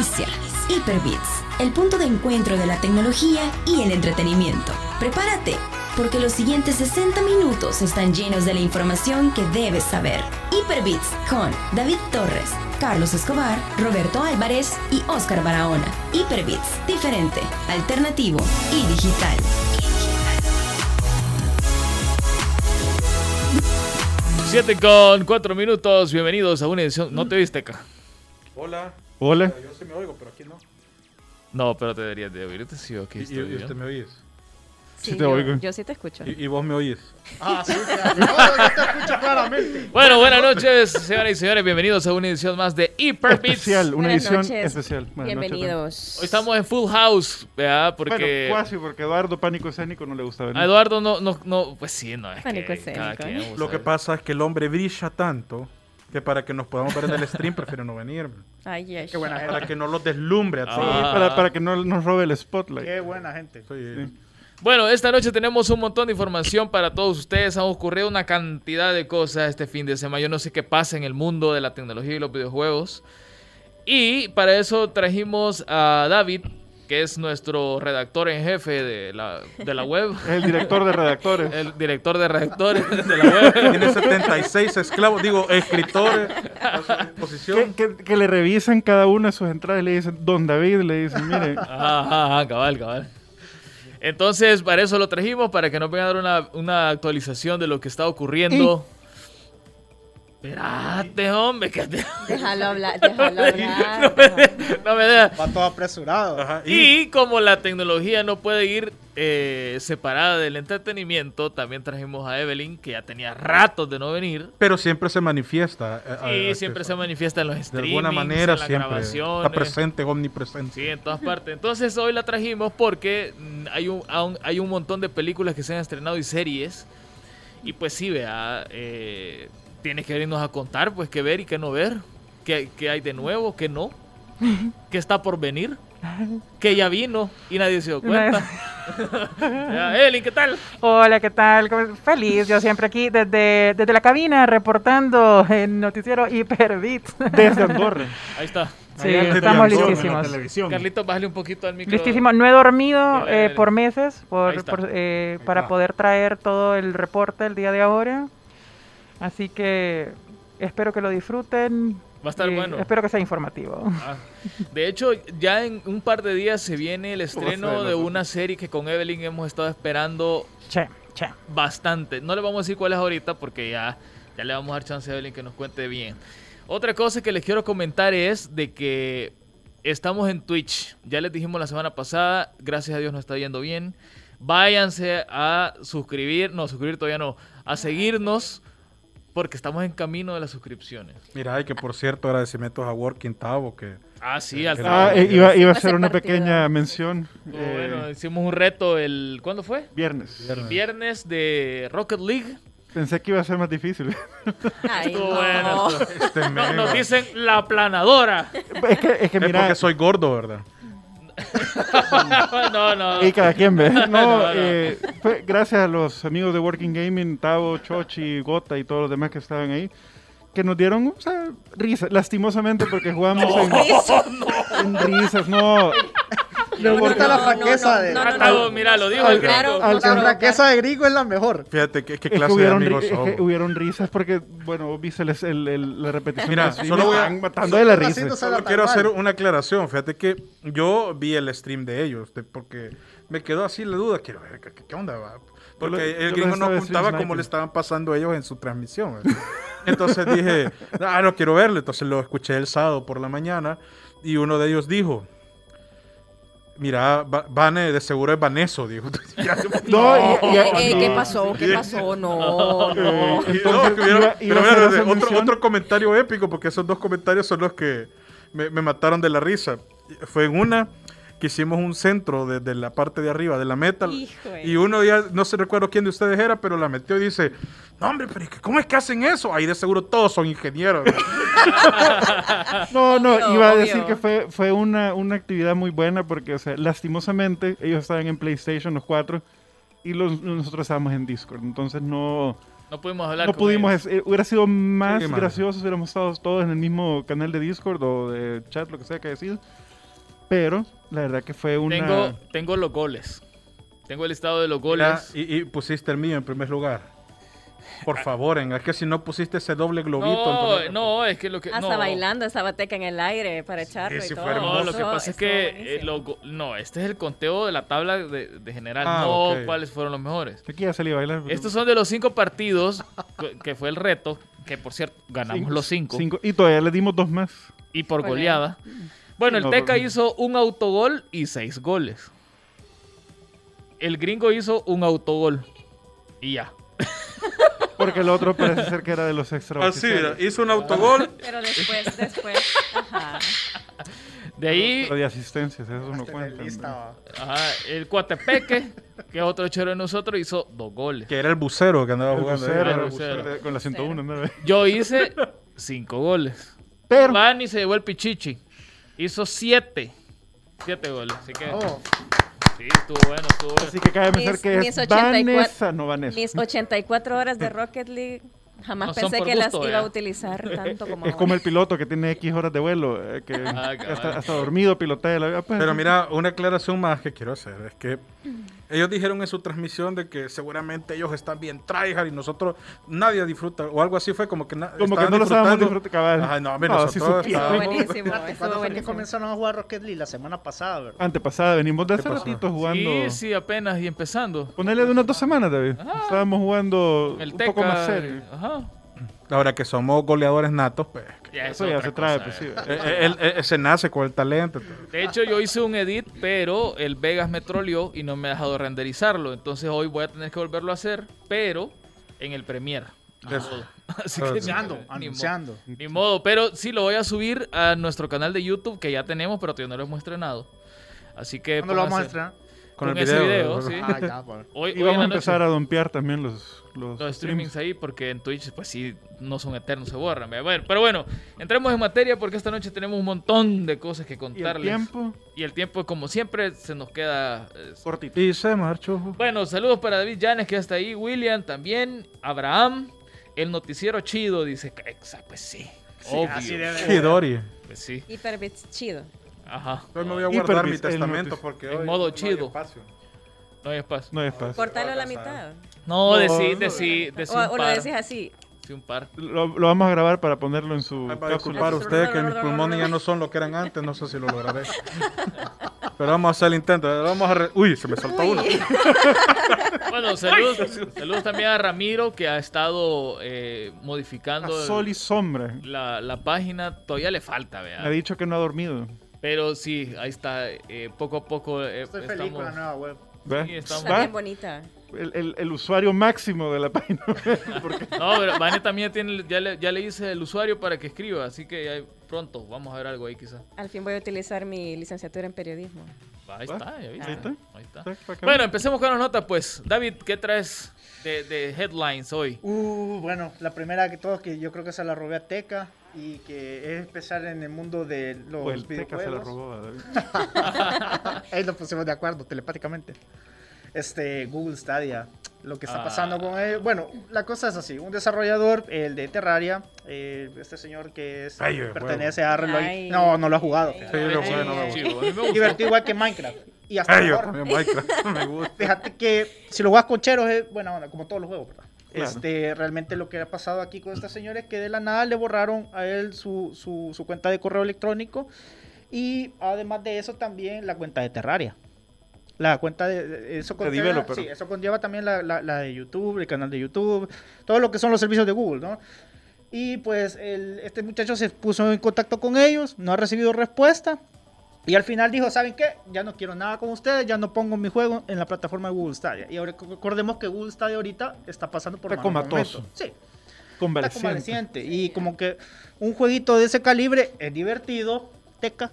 Inicia Hyperbits, el punto de encuentro de la tecnología y el entretenimiento. Prepárate, porque los siguientes 60 minutos están llenos de la información que debes saber. Hyperbits con David Torres, Carlos Escobar, Roberto Álvarez y Oscar Barahona. Hyperbits, diferente, alternativo y digital. 7 con 4 minutos, bienvenidos a una edición. ¿No te viste acá? Hola. Hola. Yo sí me oigo, pero aquí no. No, pero te deberías de oírte, sí, ok. ¿Y, y- estoy y usted me oyes? Sí te yo, oigo. yo sí te escucho. ¿Y, y vos me oyes? Ah, sí, claro. No, yo te escucho claramente. Bueno, buenas noches, señoras y señores, bienvenidos a una edición más de Hyper Beats. Especial, una Buenas edición noches. especial. Buenas noches, Bienvenidos. Hoy estamos en Full House, ¿verdad? Porque Bueno, casi, porque Eduardo Pánico Escénico no le gusta venir. a Eduardo no, no, no, pues sí, no es Pánico que escénico, ¿eh? Lo que pasa es que el hombre brilla tanto que para que nos podamos ver en el stream prefiere no venir. Ay, ay, Qué buena gente. Para que no los deslumbre a Ah. Sí, todos. para, para que no nos robe el spotlight. Qué buena gente. Sí. Bueno, esta noche tenemos un montón de información para todos ustedes. Han ocurrido una cantidad de cosas este fin de semana. Yo no sé qué pasa en el mundo de la tecnología y los videojuegos. Y para eso trajimos a David, que es nuestro redactor en jefe de la, de la web. Es el director de redactores. El director de redactores de la web. Tiene 76 esclavos, digo, escritores a su disposición. que, que- que le revisan cada una de sus entradas y le dicen, Don David, le dicen, mire, Ajá, ajá, ajá, cabal, cabal. Entonces, para eso lo trajimos, para que nos vengan a dar una, una actualización de lo que está ocurriendo. Espérate, hombre, que te- Déjalo hablar, déjalo hablar. no, me de- no me deja. Va todo apresurado. Ajá, y, Y como la tecnología no puede ir eh, separada del entretenimiento, también trajimos a Evelyn, que ya tenía ratos de no venir. pero siempre se manifiesta. eh, eh, siempre se manifiesta en los De streamings, alguna manera en las siempre grabaciones. está presente, omnipresente. Sí, en todas partes. Entonces hoy la trajimos porque mm, hay un, hay un montón de películas que se han estrenado y series. Y pues sí, vea, eh, tienes que venirnos a contar, pues qué ver y qué no ver. ¿Qué, qué hay de nuevo? ¿Qué no? ¿Qué está por venir? Que ya vino y nadie se dio cuenta. Evelyn, ¿qué tal? Hola, ¿qué tal? ¿Cómo- Feliz, yo siempre aquí desde, desde la cabina reportando el noticiero Hyperbits. desde Andorra. Ahí está. Sí, Allá estamos listísimos. Carlitos, bájale un poquito al micro. Listísimo. No he dormido eh, por meses por, por, eh, para poder traer todo el reporte el día de ahora. Así que espero que lo disfruten. Va a estar bueno. Espero que sea informativo. Ah, De hecho, ya en un par de días se viene el estreno de una serie que con Evelyn hemos estado esperando Che, che. bastante. No le vamos a decir cuál es ahorita porque ya, ya le vamos a dar chance a Evelyn que nos cuente bien. Otra cosa que les quiero comentar es de que estamos en Twitch. Ya les dijimos la semana pasada, gracias a Dios nos está yendo bien. Váyanse a suscribir, no, suscribir todavía no, a seguirnos porque estamos en camino de las suscripciones. Mira, y que por cierto, agradecimientos a Working Tavo, que Ah, sí, al Ah, final. eh, iba, iba a Hace hacer una pequeña mención. Oh, eh, bueno, hicimos un reto el... ¿Cuándo fue? viernes. El viernes de Rocket League. Pensé que iba a ser más difícil. Ay, no. bueno. este No- nos dicen la aplanadora. es que, es que es mira, porque soy gordo, ¿verdad? no, no. y cada quien ve. No, No, no. eh, fue gracias a los amigos de Working Gaming, Tavo, Chochi, Gota y todos los demás que estaban ahí, que nos dieron o sea, risa, lastimosamente porque jugamos en, en risas, no. Me gusta la no, franqueza no, de. no, mira, lo dijo Al- el gringo. Claro, al- La franqueza de Grigo es la mejor. Fíjate qué, qué Es que clase de hubieron, amigos que somos. hubieron risas porque, bueno, viste el- el- el- la repetición. Mira, solo voy a- matando de la risa. Solo quiero hacer una aclaración. Fíjate que yo vi el stream de ellos, de- porque me quedó así la duda. Quiero ver qué, qué onda va. Porque yo el gringo no stream cómo le estaban pasando ellos en su transmisión. Entonces dije, ah, no quiero verlo. Entonces lo escuché el sábado por la mañana y uno de ellos dijo, mira, Va- Vane de seguro es Vaneso, dijo. No, Eh, eh, y- ¿Qué pasó? ¿Qué pasó? No, no. Entonces, no, otro, comentario épico, porque esos dos comentarios son los que me, me mataron de la risa. Fue en una que hicimos un centro desde la parte de arriba de la meta. Híjole. Y uno ya, no se recuerdo quién de ustedes era, pero la metió y dice, no hombre, pero es que ¿cómo es que hacen eso? Ahí de seguro todos son ingenieros. No, no, Obvio, iba a obvio. decir que fue, fue una, una actividad muy buena porque, o sea, lastimosamente, ellos estaban en PlayStation los cuatro y los, nosotros estábamos en Discord. Entonces no, No pudimos hablar no con pudimos, ellos. eh, hubiera sido más Sí, gracioso si hubiéramos estado todos en el mismo canal de Discord o de chat, lo que sea que decir. Pero la verdad que fue una... Tengo, tengo los goles. Tengo el listado de los goles. y, y pusiste el mío en primer lugar. Por favor, en, es que si no pusiste ese doble globito. No, no, es que lo que. Hasta no. bailando esa bateca en el aire para echarlo Sí, sí, y todo. No, hermoso. lo que pasa es que eh, no, este es el conteo de la tabla de, de general, Ah, no cuáles fueron los mejores. Aquí ya salí a bailar. Estos son de los cinco partidos que- fue el reto, que por cierto ganamos Cinco- los cinco, cinco- Y todavía le dimos dos más. y por goleada. Bueno, el No, Teca hizo un autogol y seis goles. El gringo hizo un autogol y ya. Porque el otro parece ser que era de los extra. Así, hizo un autogol. Pero después, después. Ajá. De ahí, Pero de asistencias, eso no cuenta. ajá, el Coatepeque, que es otro chero de nosotros, hizo dos goles. Que era el bucero que andaba El jugando. bucero, el el bucero. bucero, con la 101, ¿no? Yo hice cinco goles. Pero, Van y se llevó el pichichi. Hizo siete. Siete goles. Así que Oh, sí, estuvo bueno, estuvo bueno. así que cabe Mis- que mis es 84 Vanessa, no Vanessa. Mis 84 horas de Rocket League jamás No pensé que las iba a ¿verdad? utilizar tanto como Es ahora. como el piloto que tiene X horas de vuelo, eh, que Ah, hasta, hasta dormido pilotea. La, pues, Pero mira, una aclaración más que quiero hacer es que ellos dijeron en su transmisión de que seguramente ellos están bien tryhard y nosotros nadie disfruta o algo así fue como que Como que no lo disfrutando. disfrutando, cabal. Ajá, no, hombre, No, nosotros sí estábamos- buenísimo. espérate, estuvo ¿cuándo fue que comenzaron a jugar Rocket League? La semana pasada, ¿verdad? Antepasada, venimos de ¿Qué hace pasó? ratito jugando. Sí, sí, apenas y empezando. Ponele de unas dos semanas, David. Estábamos jugando El un Teca. poco más serio. Ajá. Ahora que somos goleadores natos, pues Ya es Eso ya se trae, cosa, pues sí. eh. eh, eh, él, se nace con el talento. De hecho, yo hice un edit, pero el Vegas me troleó y no me ha dejado renderizarlo. Entonces hoy voy a tener que volverlo a hacer, pero en el Premiere. Eso. modo. Así que Anunciando, ni modo. Ni modo, pero sí lo voy a subir a nuestro canal de YouTube que ya tenemos, pero todavía no lo hemos estrenado. Así que ¿Cuándo lo vamos a estrenar? Con, Con el ese video. video, sí. Ah, ya, bueno. Hoy, Y hoy vamos a empezar a dompear también los, los, los streams. streamings ahí porque en Twitch pues sí no son eternos, se borran. ¿verdad? Bueno, pero bueno, entremos en materia porque esta noche tenemos un montón de cosas que Y el contarles. tiempo, Y el tiempo, como siempre, se nos queda eh, cortito. Y se marchó. Bueno, saludos para David Llanes que está ahí, William también, Abraham, el noticiero chido, dice, que- exa- pues sí, obvio, así debe Sí, pues sí, Hyperbits chido. Ajá, Hoy me voy a guardar mi testamento porque en hoy modo no hay chido. espacio. no hay espacio. No hay espacio. Cortarlo a la mitad. No, No, decí, no. decí, decí O, o lo decís así. decí un par. Lo, lo vamos a grabar para ponerlo en su Ay, a cápsula. disculpar usted que mis pulmones ya no son lo que eran antes, no sé si lo lograré. Pero vamos a hacer el intento. Vamos a re- Uy, se me soltó uno. Bueno, saludos, saludos también a Ramiro que ha estado eh, A modificando sol y sombra. la, la página, todavía le falta, Me ha dicho que no ha dormido. Pero sí, ahí está, eh, poco a poco eh, Estoy estamos... feliz con la nueva web. ¿Ve? Sí, estamos- Está ¿Va? bien bonita. El, el- el usuario máximo de la página. Porque No, pero Vane también tiene, ya le, ya le hice el usuario para que escriba, así que ya pronto vamos a ver algo ahí quizá. Al fin voy a utilizar mi licenciatura en periodismo. Ahí está, ya viste. Ahí está. Ahí está. Bueno, empecemos con las notas pues. David, ¿qué traes de, de headlines hoy? Uh, bueno, la primera que todo, que yo creo que se la robé a Teca y que es empezar en el mundo de los O el Teca se videojuegos. robó a David. Ahí nos pusimos de acuerdo telepáticamente. Este, Google Stadia, lo que está Ah. pasando con él. Bueno, la cosa es así: un desarrollador, el de Terraria, eh, este señor que es, Ay, pertenece a Reloj. Ay. No, no lo ha jugado. Sí, lo bueno, a mí me gustó. Divertido igual que Minecraft. Y hasta Ay, yo también Minecraft me gusta. Fíjate que si lo juegas con cheros es buena onda, como todos los juegos, ¿verdad? Claro. Este, realmente lo que ha pasado aquí con esta señora es que de la nada le borraron a él su, su, su cuenta de correo electrónico y además de eso también la cuenta de Terraria. La cuenta de, eso conlleva, sí, eso conlleva también la, la- la de YouTube, el canal de YouTube, todo lo que son los servicios de Google, ¿no? Y pues el- este muchacho se puso en contacto con ellos, no ha recibido respuesta. Y al final dijo, ¿saben qué? Ya no quiero nada con ustedes, ya no pongo mi juego en la plataforma de Google Stadia. Y ahora recordemos que Google Stadia ahorita está pasando por comatoso. momentos. Sí, está Convaleciente. convaleciente. Y como que un jueguito de ese calibre es divertido, teca.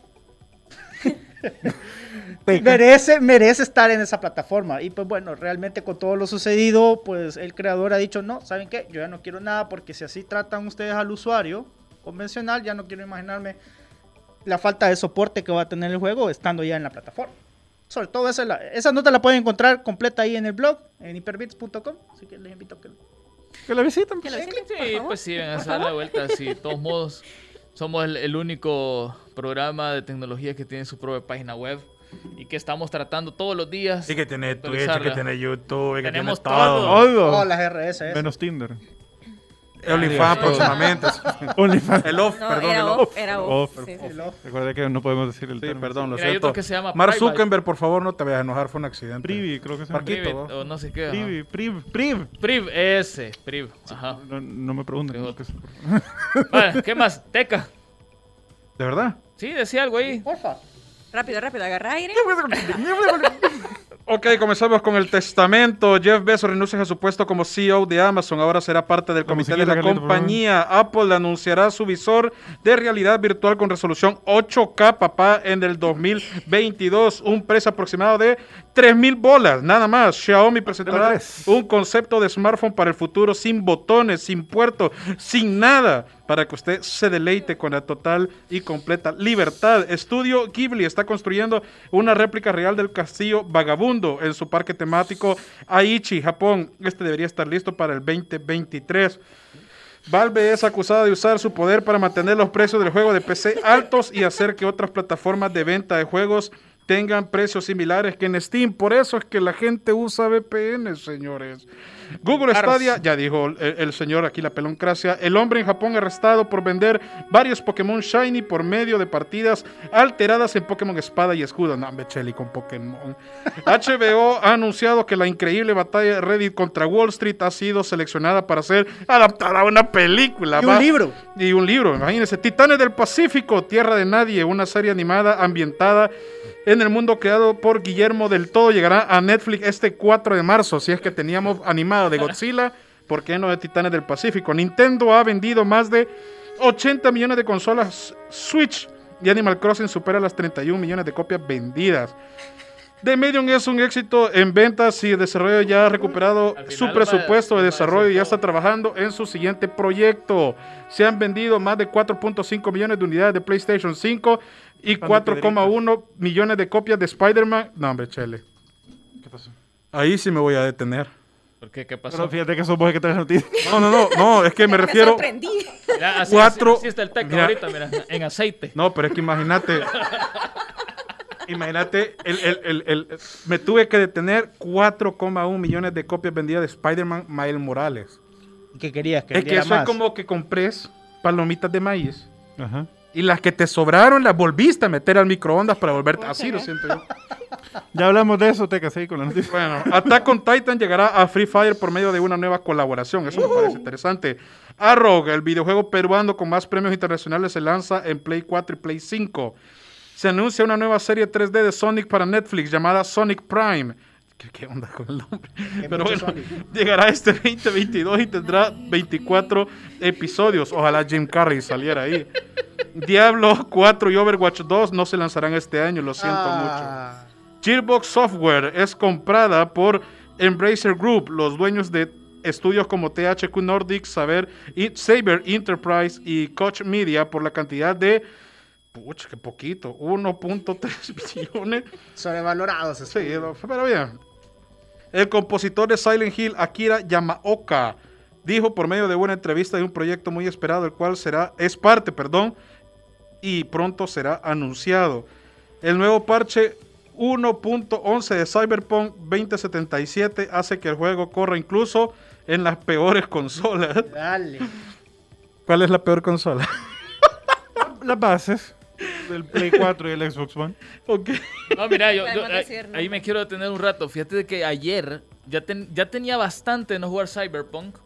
Teca. Merece, merece estar en esa plataforma. Y pues bueno, realmente con todo lo sucedido, pues el creador ha dicho, no, ¿saben qué? Yo ya no quiero nada porque si así tratan ustedes al usuario convencional, ya no quiero imaginarme la falta de soporte que va a tener el juego estando ya en la plataforma. Sobre todo esa, la- esa nota la pueden encontrar completa ahí en el blog, en hyperbits.com. Así que les invito a que Que la visiten. Que lo visiten, Sí, pues sí, vengan a dar la vuelta. Sí, de todos modos, somos el, el único programa de tecnología que tiene su propia página web y que estamos tratando todos los días. Y que tiene Twitch, que tiene YouTube, que Tenemos tiene todo. todo. Oh, las RS. Menos Tinder. OnlyFans próximamente. OnlyFans. El off, No, perdón, era el off, off. era Off. off. sí, sí, sí. Recuerda que no podemos decir el Sí, término. perdón, lo siento. que se llama Mark Private. Zuckerberg, por favor, no te vayas a enojar, fue un accidente. Privi, creo que se llama. Marquito, Priv, ¿no? o no sé qué. Privi, priv, priv. Priv, ese, Priv. Ajá. No, no me pregunten. Que favor. Vale, ¿qué más? Teca. ¿De verdad? Sí, decía algo ahí. Porfa. Rápido, rápido, agarra aire. Ok, comenzamos con el testamento. Jeff Bezos renuncia a su puesto como CEO de Amazon. Ahora será parte del comité de la Carlito, compañía. Apple anunciará su visor de realidad virtual con resolución 8K, papá, en el 2022. Un precio aproximado de 3.000 bolas, nada más. Xiaomi presentará un concepto de smartphone para el futuro sin botones, sin puerto, sin nada, para que usted se deleite con la total y completa libertad. Estudio Ghibli está construyendo una réplica real del castillo Vagabundo en su parque temático Aichi, Japón. Este debería estar listo para el 2023. Valve es acusada de usar su poder para mantener los precios del juego de PC altos y hacer que otras plataformas de venta de juegos tengan precios similares que en Steam. Por eso es que la gente usa VPN, señores. Google Stadia, ya dijo el, el señor aquí la peloncracia, el hombre en Japón arrestado por vender varios Pokémon Shiny por medio de partidas alteradas en Pokémon Espada y Escudo. No, hombre, Cheli con Pokémon. HBO ha anunciado que la increíble batalla de Reddit contra Wall Street ha sido seleccionada para ser adaptada a una película. Y Va- un libro. y un libro, imagínense. Titanes del Pacífico, Tierra de Nadie, una serie animada ambientada en el mundo creado por Guillermo del Todo. Llegará a Netflix este 4 de marzo. Si es que teníamos animado de Godzilla, ¿por qué no de Titanes del Pacífico? Nintendo ha vendido más de 80 millones de consolas Switch y Animal Crossing supera las 31 millones de copias vendidas. The Medium es un éxito en ventas y desarrollo ya ha recuperado su presupuesto de desarrollo y ya está trabajando en su siguiente proyecto. Se han vendido más de 4.5 millones de unidades de PlayStation 5 y Pan de 4,1 millones de copias de Spider-Man. No, hombre, chele. ¿Qué pasó? Ahí sí me voy a detener. ¿Por qué? ¿Qué pasó? Pero fíjate que sos vos que traes noticias. No, no, no, no, es que me refiero. sorprendí. Mira, así, Cuatro- así- así está el Teca Mira. ahorita, mira, en aceite. No, pero es que imagínate. Imagínate, el, el- el- el- me tuve que detener 4,1 millones de copias vendidas de Spider-Man Miles Morales. ¿Qué querías? Que Es que eso es más? como que compres palomitas de maíz Ajá. Y las que te sobraron las volviste a meter al microondas para volverte así, lo siento yo. Ya hablamos de eso, te casé con la noticia. Bueno, Attack on Titan llegará a Free Fire por medio de una nueva colaboración. Eso me parece interesante. Arrow, el videojuego peruano con más premios internacionales, se lanza en Play 4 y Play 5. Se anuncia una nueva serie 3D de Sonic para Netflix llamada Sonic Prime. ¿Qué, onda con el nombre? Pero bueno, Sonic. llegará este 2022 y tendrá 24 episodios. Ojalá Jim Carrey saliera ahí. Diablo 4 y Overwatch 2 no se lanzarán este año, lo siento mucho. Ah, Gearbox Software es comprada por Embracer Group, los dueños de estudios como THQ Nordic, Saber, Saber Enterprise y Koch Media por la cantidad de, pucha, qué poquito, 1.3 billones. Sobrevalorados. Sí, pero bien. El compositor de Silent Hill, Akira Yamaoka, dijo por medio de una entrevista de un proyecto muy esperado, el cual será, es parte, perdón, y pronto será anunciado. El nuevo parche 1.11 de Cyberpunk 2077 hace que el juego corra incluso en las peores consolas. Dale. ¿Cuál es la peor consola? Las bases del Play 4 y el Xbox One. Ok. No, mira, yo, yo- Podemos ahí, me quiero detener un rato. Fíjate de que ayer ya, ten- ya tenía bastante de no jugar Cyberpunk.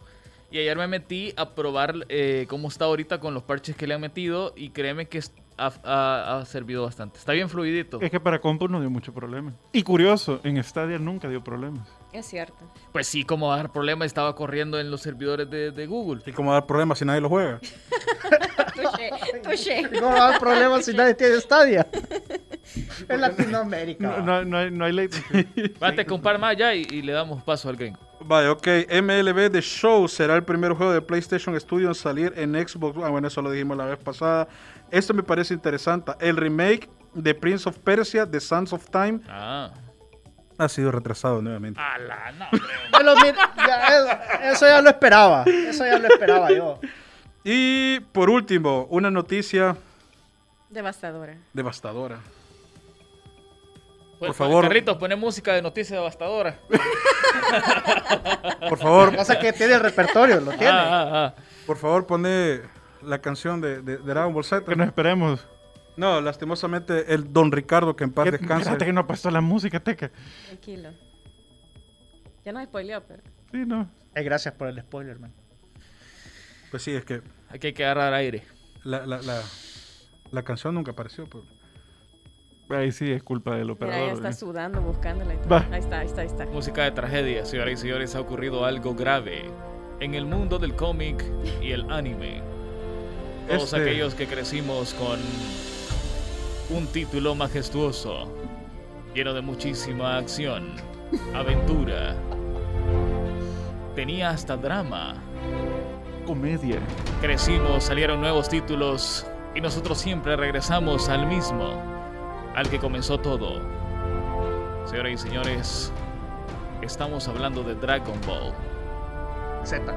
Y ayer me metí a probar eh, cómo está ahorita con los parches que le han metido. Y créeme que ha, ha- ha servido bastante. Está bien fluidito. Es que para compu no dio mucho problema. Y curioso, en Stadia nunca dio problemas. Es cierto. Pues sí, como va a dar problema, estaba corriendo en los servidores de, de Google. ¿Y cómo dar problemas si nadie lo juega? Touché, touché. No va a haber problemas si nadie tiene Stadia. En Latinoamérica. No, no, no hay, no hay latency. Vate con un par más ya y, y le damos paso al gringo. Vaya, ok. MLB The Show será el primer juego de PlayStation Studio en salir en Xbox. Ah, bueno, eso lo dijimos la vez pasada. Esto me parece interesante. El remake de Prince of Persia, The Sands of Time. Ah, ha sido retrasado nuevamente. Ala, no, ya, eso, eso ya lo esperaba. Eso ya lo esperaba yo. Y por último, una noticia Devastadora. devastadora. Por favor. Carlitos, pone música de noticia devastadora. Por favor, pasa que tiene el repertorio, lo tiene. Ah, ah, ah. por favor, pone la canción de, de, de Dragon Ball Z. Que nos esperemos. No, lastimosamente el Don Ricardo, que en paz. Fíjate que no ha puesto la música, teca. Tranquilo. Ya nos spoileó, pero. Sí, no. Eh, gracias por el spoiler, man. Pues sí, es que Aquí hay que agarrar aire. la, la, la, la canción nunca apareció. pues. Ahí sí es culpa del Mira, operador. ya está ¿eh? sudando, buscándola. Ahí está, ahí está, ahí está. Música de tragedia, señoras y señores, ha ocurrido algo grave en el mundo del cómic y el anime. Todos Este- aquellos que crecimos con un título majestuoso, lleno de muchísima acción, aventura, tenía hasta drama. Comedia. Crecimos, salieron nuevos títulos y nosotros siempre regresamos al mismo, al que comenzó todo. Señoras y señores, estamos hablando de Dragon Ball. Z.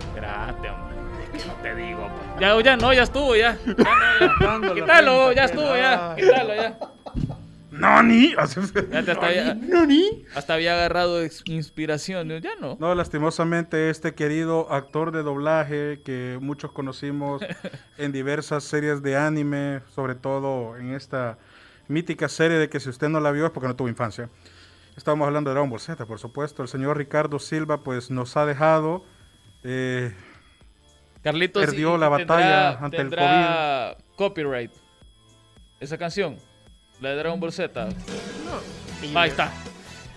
Espérate, hombre. Es que no te digo, pues. Ya, ya no, ya estuvo, ya. Ya no, ya. Quítalo, ya estuvo, ya. Quítalo, ya. ¡Nani! Hasta, había, hasta había agarrado inspiración. Ya no. No, lastimosamente este querido actor de doblaje que muchos conocimos en diversas series de anime, sobre todo en esta mítica serie de que si usted no la vio es porque no tuvo infancia. Estamos hablando de Dragon Ball Z, por supuesto. El señor Ricardo Silva pues nos ha dejado. eh, Carlitos Perdió la tendrá- batalla ante el tendrá copyright. Esa canción, la de Dragon Ball Z. Ahí está.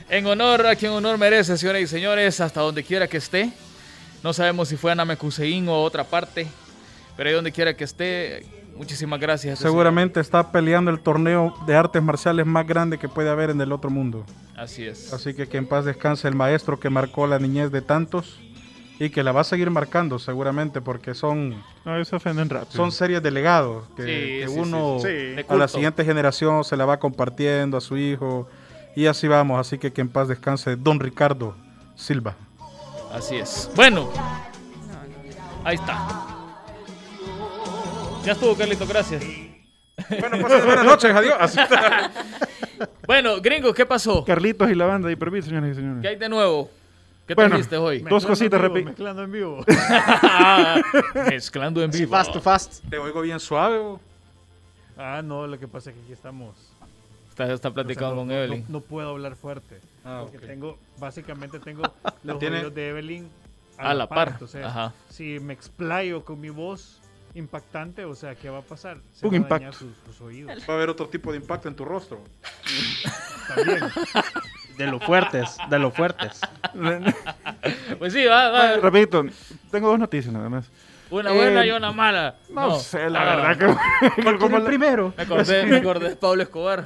En honor a quien honor merece, señoras y señores, hasta donde quiera que esté. No sabemos si fue a Namekusein o otra parte, pero ahí donde quiera que esté, muchísimas gracias. este seguramente está peleando el torneo de artes marciales más grande que puede haber en el otro mundo. señor. Así es. Así que que en paz descanse el maestro que marcó la niñez de tantos y que la va a seguir marcando seguramente porque son, No, rápido. son series de legados que, Sí, que sí, sí, uno sí. A la siguiente generación se la va compartiendo a su hijo y así vamos. Así que que en paz descanse Don Ricardo Silva. Así es. Bueno, ahí está. Ya estuvo, Carlito, gracias. Bueno, pues buenas noches, adiós. Bueno, gringos, ¿qué pasó? Carlitos y la banda de Hiperbeat, señoras y señores. ¿Qué hay de nuevo? ¿Qué Bueno, trajiste hoy? Dos cositas, en vivo, repi- Mezclando en vivo. Mezclando en Sí, vivo. fast to fast. Te oigo bien suave. bo. Ah, no, lo que pasa es que aquí estamos. Está, está O sea, platicando no, con no- Evelyn. No, puedo hablar fuerte. Ah, porque ok. tengo, básicamente tengo los tiene- oídos de Evelyn A la par, Entonces, ajá. si me explayo con mi voz impactante, o sea, ¿qué va a pasar? Se Un va a impacto. dañar sus, sus oídos. Va a haber otro tipo de impacto en tu rostro. También. De los fuertes, de los fuertes. Pues sí, va, va. Bueno, Repito, tengo dos noticias nada más. Una buena Eh, y una mala. No, sé, la Ah, verdad que... como la- primero? Me acordé, me acordé de Pablo Escobar.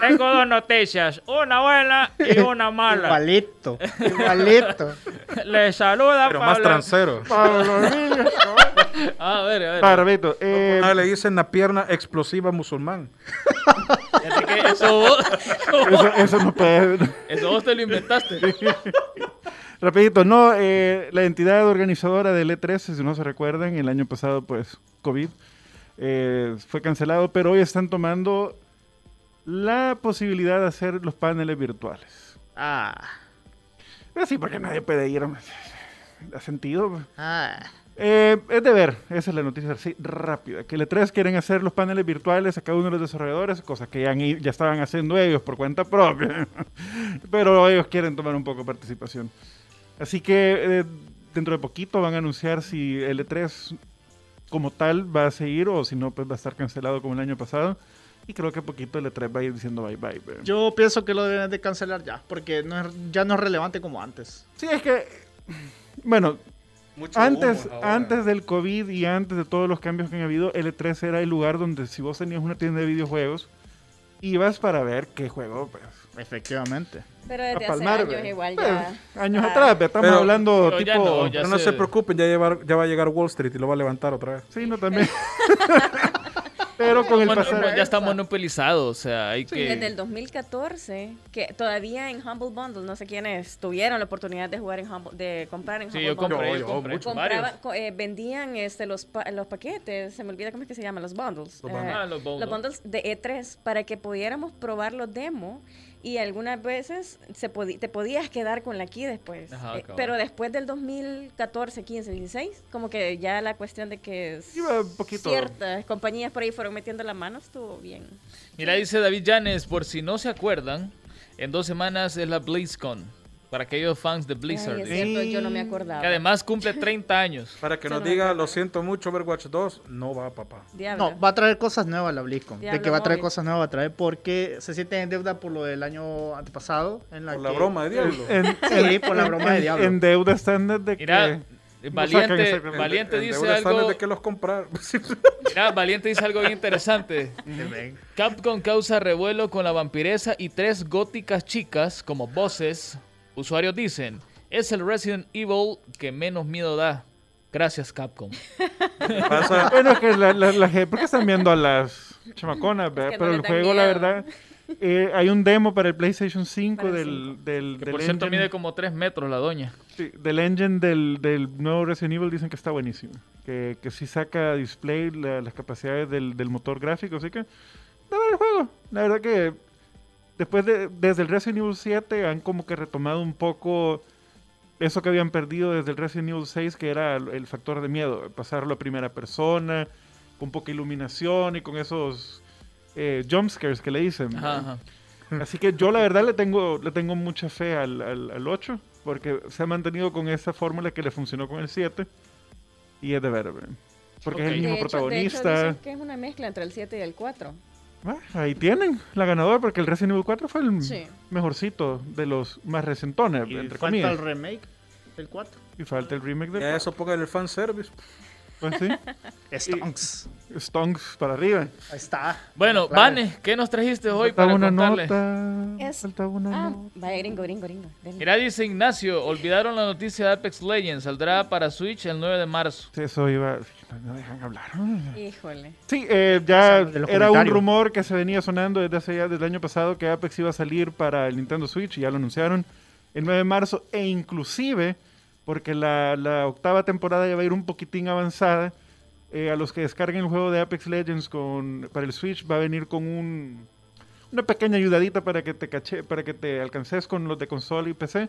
Tengo dos noticias, una buena y una mala. Igualito, igualito. Le saluda Pero más Pablo. transero. Pablo Emilio. Ah, a ver, a ver. Repito, eh, Ah, le dicen la pierna explosiva musulmán. Que eso, vos, eso, eso no puede... eso vos te lo inventaste. Rapidito, no, eh, la entidad organizadora del E3, si no se recuerdan, el año pasado, pues, COVID, eh, fue cancelado, pero hoy están tomando la posibilidad de hacer los paneles virtuales. Ah, Pero sí, porque nadie puede ir. Da sentido. pues. ah. Eh, es de ver, esa es la noticia así rápida, que el E3 quieren hacer los paneles virtuales a cada uno de los desarrolladores, cosas que ya, ya estaban haciendo ellos por cuenta propia, pero ellos quieren tomar un poco de participación. Así que eh, dentro de poquito van a anunciar si el E3 como tal va a seguir o si no, pues va a estar cancelado como el año pasado. Y creo que poquito el E3 va a ir diciendo bye bye. Yo pienso que lo deben de cancelar ya, porque no es- ya no es relevante como antes. Sí, es que, bueno, Mucho Antes, antes del COVID y antes de todos los cambios que han habido, L3 era el lugar donde si vos tenías una tienda de videojuegos, ibas para ver qué juego, pues, Efectivamente. Pero desde palmar. hace años ve. igual Pues, ya. años Ah. atrás, ve, estamos Pero- hablando pero ya tipo... no, ya Pero no se- se preocupen, ya, llevar- ya va a llegar Wall Street y lo va a levantar otra vez. Sí, no, también. Pero con el pasar... ya está monopolizado, o sea, hay que... Desde el 2014, que todavía en Humble Bundle, no sé quiénes tuvieron la oportunidad de jugar en Humble, de comprar en Sí, Humble yo Bundle. compré, Yo, yo yo, compré mucho. Compraban- eh, vendían este, los, pa- los paquetes, se me olvida cómo es que se llaman, los bundles. Los eh, bundles. Ah, los bundles. bundles de E3 para que pudiéramos probar los demos y algunas veces se podi- te podías quedar con la key después. Ajá, Eh, pero después del 2014, 15, 16, como que ya la cuestión de que Iba un poquito- ciertas compañías por ahí fueron metiendo la mano estuvo bien. Mira, dice David Llanes, por si no se acuerdan, en dos semanas es la BlizzCon. Para aquellos fans de Blizzard. Ay, es dice. cierto, yo no me acordaba. que además cumple 30 años. Para que Yo nos no diga, lo siento mucho, Overwatch 2, no va, papá. Diablo. No, va a traer cosas nuevas la BlizzCon. de que va a traer móvil. cosas nuevas, va a traer porque se sienten en deuda por lo del año antepasado. En la Por la que- broma de Diablo. En, Sí, por la broma de en- Diablo. En deuda estándar de que... Mira, no sacan Valiente, exactamente. Valiente En dice deuda están algo. de que los comprar. Mira, Valiente dice algo bien interesante. Capcom causa revuelo con la vampiresa y tres góticas chicas como voces. Usuarios dicen, es el Resident Evil que menos miedo da. Gracias, Capcom. Pasa, Bueno, es que la, la, la gente- ¿por qué están viendo a las chamaconas? verdad? que no Pero el juego, la miedo. verdad, eh, hay un demo para el PlayStation 5 Para el del, del, Que del por cierto engine, mide como 3 metros la doña. sí, del engine del, del nuevo Resident Evil. Dicen que está buenísimo. Que, que sí saca display la- las capacidades del, del motor gráfico. Así que, a ver el juego. La verdad que después de, desde el Resident Evil 7 han como que retomado un poco eso que habían perdido desde el Resident Evil 6, que era el, factor de miedo, pasarlo a primera persona, con poca iluminación y con esos eh, jumpscares que le dicen. Ajá, ajá. Así que yo la verdad le tengo, le tengo mucha fe al, al, al 8, porque se ha mantenido con esa fórmula que le funcionó con el 7, y es de ver, porque es Ok. el De mismo hecho- de hecho, protagonista. dicen que es una mezcla entre el 7 y el 4. Ah, ahí tienen la ganadora, porque el Resident Evil 4 fue el Sí. mejorcito de los más recentones, Y entre falta comillas. el remake del 4. Y falta el remake de ya eso ponga el fanservice. Pues sí, Stonks. Stonks para arriba. Ahí está. Bueno. Vane, ¿qué nos trajiste hoy Falta para una contarle? nota. Es- Falta una Ah, nota. vaya gringo, gringo, gringo. Denle. Mira, dice Ignacio, olvidaron la noticia de Apex Legends. Saldrá para Switch el 9 de marzo. Sí, Eso iba. No dejan hablar. Híjole. Sí, eh, ya era un rumor que se venía sonando desde hace ya, desde el año pasado que Apex iba a salir para el Nintendo Switch y ya lo anunciaron el 9 de marzo e inclusive porque la, la octava temporada ya va a ir un poquitín avanzada. eh, a los que descarguen el juego de Apex Legends con, para el Switch va a venir con un, una pequeña ayudadita para que te caché, para que te alcances con los de consola y PC,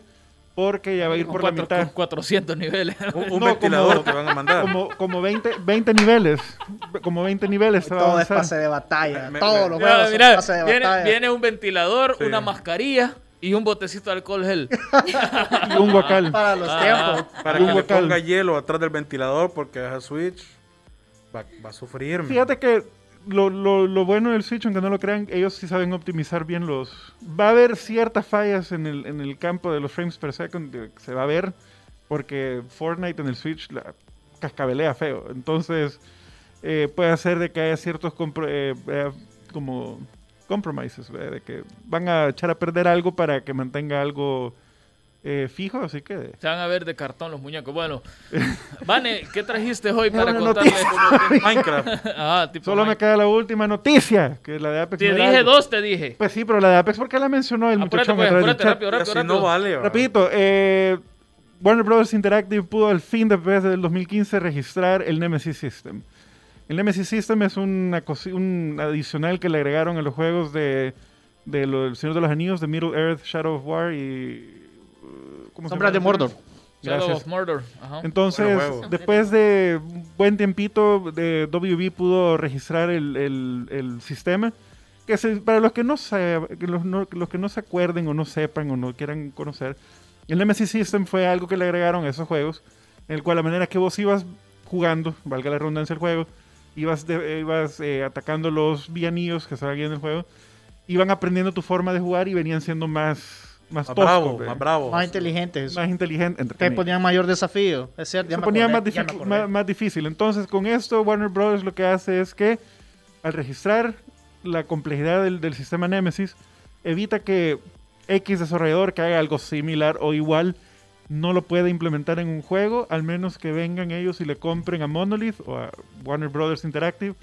porque ya va a ir por la cuatro- mitad. con 400 niveles. Un, un No, ventilador como- te van a mandar. Como, como 20, 20 niveles. Como 20 niveles. se va a Todo es pase de batalla. Me- Todos me- los Mira, juegos son mira, pase de viene, batalla. viene un ventilador, Sí. una mascarilla y un botecito de alcohol gel. Y un guacal. Para los Ah. tiempos. Para un que le ponga hielo atrás del ventilador porque esa Switch va, va a sufrir. Fíjate que lo, lo- lo bueno del Switch, aunque no lo crean, ellos sí saben optimizar bien los... Va a haber ciertas fallas en el, en el campo de los frames per second, se va a ver, porque Fortnite en el Switch la cascabelea feo. Entonces, eh, puede hacer de que haya ciertos compro- eh, eh, como compromises, de que van a echar a perder algo para que mantenga algo eh, fijo, así que... Se van a ver de cartón los muñecos. Bueno, Vane, ¿qué trajiste hoy para una contarle? Minecraft. Ah, tipo Solo me queda la última noticia, que es la de Apex. Te dije algo. dos, te dije. Pues sí, pero la de Apex, ¿por qué la mencionó el Apúrate, muchachón pues, apúrate, rápido, rápido, rápido. no vale. va. Rapidito, eh, Warner Bros. Interactive pudo al fin, después del 2015, registrar el Nemesis System. El Nemesis System es una un adicional que le agregaron a los juegos de, de lo- El Señor de los Anillos, de Middle Earth, Shadow of War y... uh, ¿cómo se Sombras de llama? Mordor. Shadow of Mordor. Ajá. Entonces, después de un buen tiempito, de WB pudo registrar el, el- el sistema. Que se- para los que, no se, que los, no- los que no se acuerden o no sepan o no quieran conocer, el Nemesis System fue algo que le agregaron a esos juegos, en el cual la manera que vos ibas jugando, valga la redundancia del juego, ibas, de- ibas eh, atacando los villaníos que estaban ahí en el juego, iban aprendiendo tu forma de jugar y venían siendo más, más, Más toscos, bravo, más bravo. Más inteligentes. más inteligentes. comillas ponían mayor desafío. Es cierto. ya se ponía acordé, más, más, más difícil. Entonces, con esto, Warner Bros. lo que hace es que, al registrar la complejidad del, del sistema Nemesis, evita que X desarrollador que haga algo similar o igual no lo pueda implementar en un juego, al menos que vengan ellos y le compren a Monolith o a Warner Bros. Interactive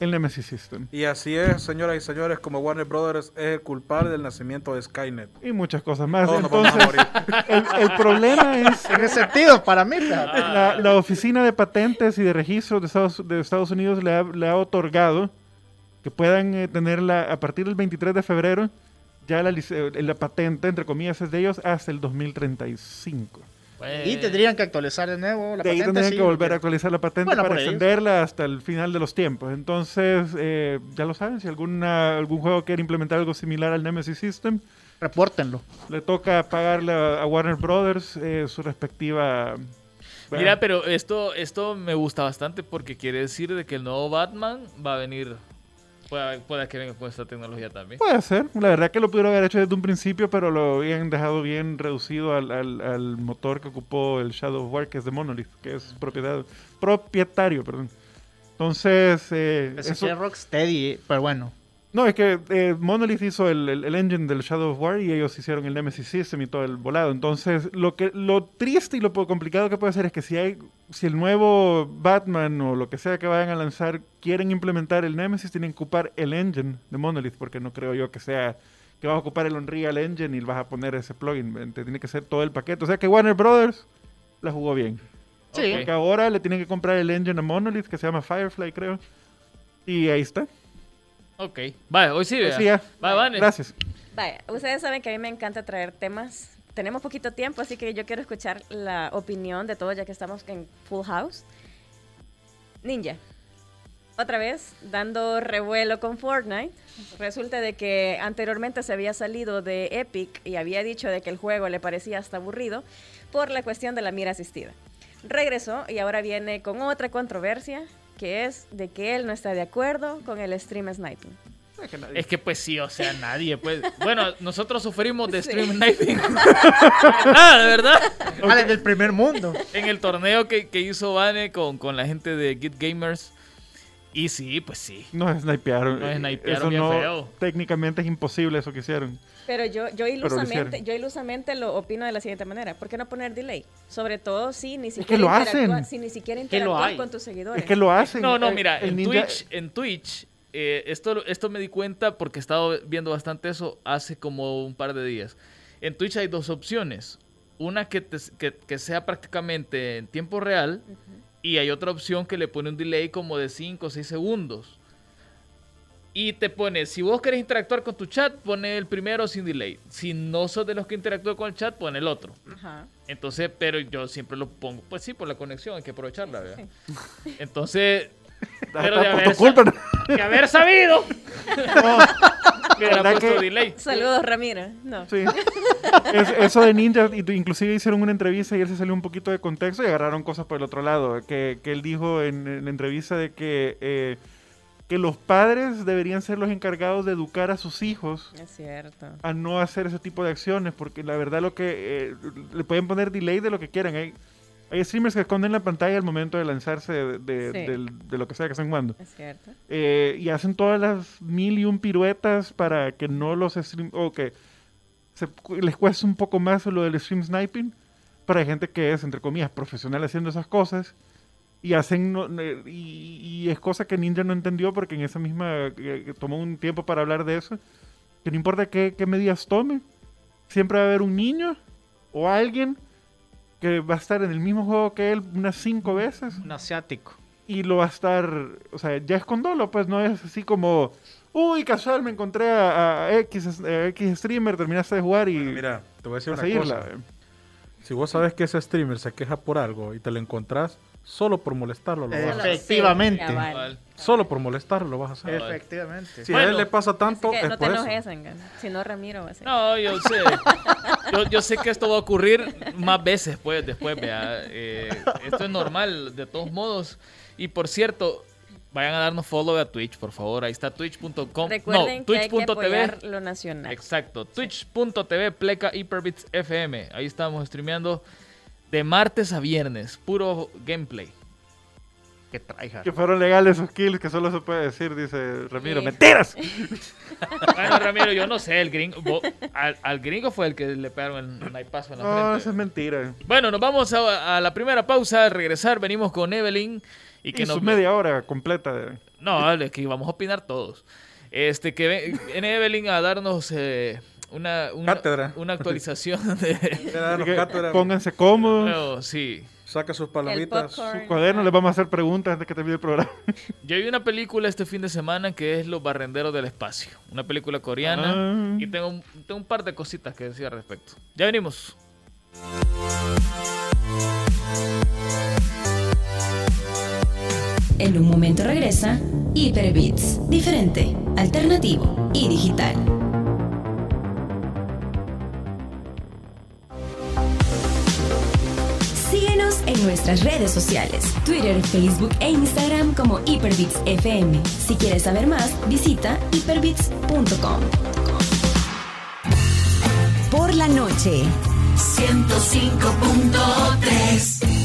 el Nemesis System. Y así es, señoras y señores, como Warner Brothers es el culpable del nacimiento de Skynet. Y muchas cosas más. Todos nos vamos a Entonces, morir. el, el problema es En ese sentido, para mí, la, la Oficina de Patentes y de Registros de Estados, de Estados Unidos le ha, le ha otorgado que puedan eh, tenerla a partir del 23 de febrero, ya la, eh, la patente, entre comillas, es de ellos hasta el 2035. Y tendrían que actualizar de nuevo la de ahí patente. tendrían sí, que volver a actualizar la patente Bueno, para ellos. extenderla hasta el final de los tiempos. Entonces, eh, ya lo saben, si alguna, algún juego quiere implementar algo similar al Nemesis System, Repórtenlo. le toca pagarle a, a Warner Brothers eh, su respectiva... Mira, pero esto, esto me gusta bastante porque quiere decir de que el nuevo Batman va a venir. Puede, puede que venga con esta tecnología también. Puede ser. La verdad que lo pudieron haber hecho desde un principio, pero lo habían dejado bien reducido al, al- al motor que ocupó el Shadow of War, que es de Monolith, que es propiedad, propietario, perdón. Entonces, eh, eso- que Rocksteady, pero bueno. No, es que eh, Monolith hizo el, el- el engine del Shadow of War y ellos hicieron el Nemesis System y todo el volado. Entonces, lo que lo triste y lo complicado que puede ser es que si hay si el nuevo Batman o lo que sea que vayan a lanzar quieren implementar el Nemesis, tienen que ocupar el engine de Monolith, porque no creo yo que sea que vas a ocupar el Unreal Engine y vas a poner ese plugin. ¿me entiendes? Tiene que ser todo el paquete. O sea que Warner Brothers la jugó bien. Sí. Porque ahora le tienen que comprar el engine a Monolith, que se llama Firefly, creo. Y ahí está. Ok. Vale, hoy sí, vea. Sí, ya. Va, Vane. Gracias. Vaya, ustedes saben que a mí me encanta traer temas. Tenemos poquito tiempo, así que yo quiero escuchar la opinión de todos ya que estamos en Full House. Ninja, otra vez dando revuelo con Fortnite. Resulta de que anteriormente se había salido de Epic y había dicho de que el juego le parecía hasta aburrido por la cuestión de la mira asistida. Regresó y ahora viene con otra controversia que es de que él no está de acuerdo con el stream sniping. Es que pues sí, o sea, nadie pues. Bueno, nosotros sufrimos de Sí. stream sniping. ah, de verdad. Ah, desde el primer mundo. En el torneo que, que hizo Vane con, con la gente de Git Gamers. Y sí, pues sí. Nos snipearon. Nos snipearon Eso bien no, feo. técnicamente es imposible eso que hicieron. Pero yo, yo ilusamente, yo ilusamente lo opino de la siguiente manera. ¿Por qué no poner delay? Sobre todo si ni que siquiera lo hacen. si ni siquiera hay. con tus seguidores. Es que lo hacen. No, no, mira, el en ninja- Twitch, en Twitch, eh, esto, esto me di cuenta porque he estado viendo bastante eso hace como un par de días. En Twitch hay dos opciones. Una que, te- que, que sea prácticamente en tiempo real y hay otra opción que le pone un delay como de 5 o 6 segundos. Y te pone, si vos querés interactuar con tu chat, pone el primero sin delay. Si no sos de los que interactúan con el chat, pone el otro. Ajá. Entonces, pero yo siempre lo pongo, pues sí, por la conexión, hay que aprovecharla, ¿verdad? Entonces, pero de haber, culpa. ¿no? de haber sabido, ¿Verdad puesto que- delay. Saludos, Ramiro. No. Sí. Es- eso de Ninja, inclusive hicieron una entrevista y él se salió un poquito de contexto y agarraron cosas por el otro lado. Que, que él dijo en, en la entrevista de que, eh, que los padres deberían ser los encargados de educar a sus hijos Es cierto. a no hacer ese tipo de acciones, porque la verdad lo que eh, le pueden poner delay de lo que quieran. Hay, hay streamers que esconden la pantalla al momento de lanzarse de, de- Sí. del- de lo que sea que estén jugando. Es cierto. Eh, y hacen todas las mil y un piruetas para que no los stream o que se les cueste un poco más lo del stream sniping para gente que es entre comillas profesional haciendo esas cosas y hacen no- eh, y, y es cosa que Ninja no entendió porque en esa misma eh, tomó un tiempo para hablar de eso que no importa qué, qué medidas tome siempre va a haber un niño o alguien que va a estar en el mismo juego que él unas cinco veces Un asiático. y lo va a estar, o sea, ya es con dolo, pues no es así como, uy, casual, me encontré a, a X, a X streamer, terminaste de jugar y Mira, te voy a decir a una seguirla. cosa. Si vos sabes que ese streamer se queja por algo y te lo encontrás, solo por molestarlo lo vas a hacer. Efectivamente. Sí. Solo por molestarlo lo vas a hacer. Efectivamente. Si a Bueno. él le pasa tanto, que es no te por eso. enojes, Engan. Si no, Ramiro va a ser. No, yo sé. Yo, yo sé que esto va a ocurrir más veces pues, después, vea. Eh, esto es normal, de todos modos. Y por cierto, vayan a darnos follow a Twitch, por favor. Ahí está twitch.com. Recuerden No, twitch.tv. lo nacional. Exacto, twitch.tv pleca Hyperbits FM. Ahí estamos streameando de martes a viernes, puro gameplay. Que tryhard. Que fueron legales esos kills, que solo se puede decir, dice Ramiro. Sí. ¡Mentiras! Bueno, Ramiro, yo no sé, el gringo, al, al gringo fue el que le pegaron el naipazo en la No, frente. eso es mentira. Bueno, nos vamos a, a la primera pausa, al regresar venimos con Evelyn y Y que su nos media hora completa de... No, es que vamos a opinar todos. Este, que ve- viene Evelyn a darnos eh, una, una, Cátedra. una actualización de... Pónganse cómodos. Sí. Saca sus palomitas. Su cuaderno, les vamos a hacer preguntas antes que termine el programa. Yo vi una película este fin de semana que es Los Barrenderos del Espacio. Una película coreana. Ah. Y tengo un, tengo un par de cositas que decir al respecto. Ya venimos. En un momento regresa Hyperbits, diferente, alternativo y digital. Síguenos en nuestras redes sociales, Twitter, Facebook e Instagram como Hyperbits FM. Si quieres saber más, visita hyperbits.com. Por la noche. 105.3.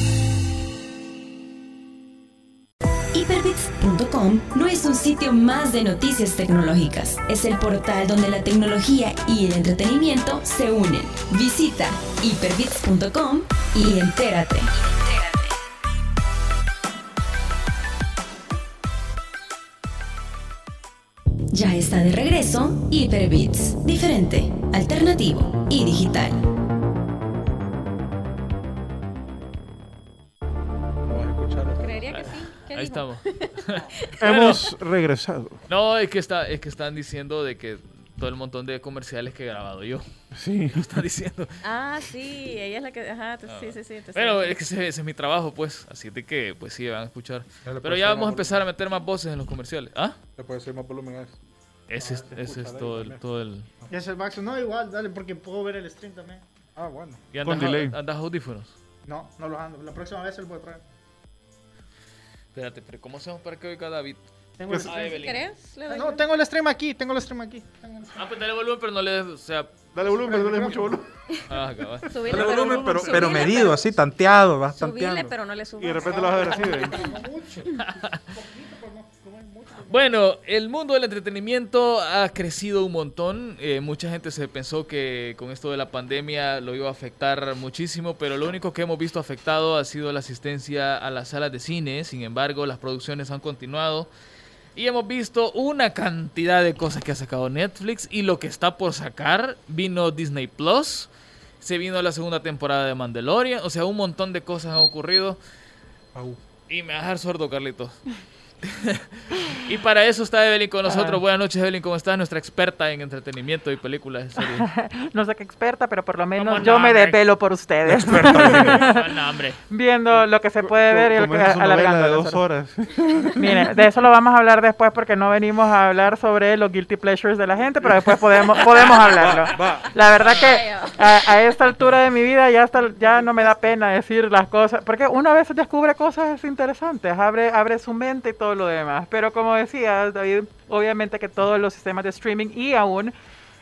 Hyperbits.com no es un sitio más de noticias tecnológicas, es el portal donde la tecnología y el entretenimiento se unen. Visita hyperbits.com y entérate. Ya está de regreso Hyperbits, diferente, alternativo y digital. Ahí estamos. Hemos regresado. No, es que, está, es que están diciendo de que todo el montón de comerciales que he grabado yo. Sí. Lo están diciendo. Ah, sí, ella es la que. Ajá, te- sí, sí, sí. te Bueno, sé. es que ese, ese es mi trabajo, pues. Así de que, pues sí, van a escuchar. Ya Pero ya vamos a empezar a meter más voces en los comerciales. ¿Ah? Le puede ser más volumen a eso. Ese es, se ese es todo el, todo el... Ya es el Max. No, igual, dale, porque puedo ver el stream también. Ah, bueno. ¿Y Con andas, delay. andas audífonos? No, no los ando. La próxima vez él puede traer. Espérate, pero ¿cómo hacemos para que oiga David? Tengo Pues- el Ah, stream. Evelyn. ¿Querés? Le doy No, yo. tengo el stream aquí, tengo el stream aquí. El stream. Ah, pues dale volumen, pero no le... O sea... Dale volumen, dale mucho volumen. Ah, cabal. Subile, Dale pero- volumen, pero, subile, pero medido, así, tanteado, vas Subile, tanteando. pero no le subas. Y de repente lo vas a ver así. de- No mucho. Poquito, pero no, no. Bueno, el mundo del entretenimiento ha crecido un montón. Eh, mucha gente se pensó que con esto de la pandemia lo iba a afectar muchísimo, pero lo único que hemos visto afectado ha sido la asistencia a las salas de cine. Sin embargo, las producciones han continuado y hemos visto una cantidad de cosas que ha sacado Netflix y lo que está por sacar vino Disney Plus. Se vino la segunda temporada de Mandalorian, o sea, un montón de cosas han ocurrido. Au. Y me va a dejar sordo, Carlitos. y para eso está Evelyn con nosotros. Ah. Buenas noches, Evelyn, ¿cómo estás? Nuestra experta en entretenimiento y películas. No sé qué experta, pero por lo menos ¿Cómo yo no, me desvelo por ustedes. No. Viendo lo que se puede ver y lo que alargando de dos horas. horas. Mire, de eso lo vamos a hablar después porque no venimos a hablar sobre los guilty pleasures de la gente, pero después podemos, podemos hablarlo. La verdad que a, a esta altura de mi vida ya, hasta, ya no me da pena decir las cosas, porque uno a veces descubre cosas interesantes, abre, abre su mente y todo lo demás. Pero como decía David, obviamente que todos los sistemas de streaming y aún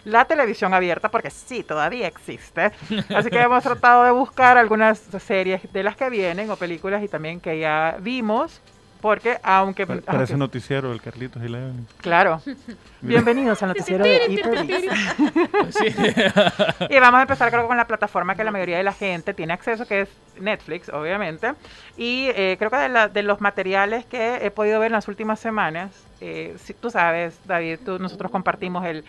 la televisión abierta, porque sí, todavía existe. Así que hemos tratado de buscar algunas series de las que vienen o películas y también que ya vimos, porque aunque... Pa- aunque- Parece noticiero el Carlitos y la. Claro. Bienvenidos al noticiero de. Y vamos a empezar creo con la plataforma que la mayoría de la gente tiene acceso, que es Netflix, obviamente. Y eh, creo que de, la- de los materiales que he podido ver en las últimas semanas, eh, si tú sabes, David, tú- nosotros compartimos el,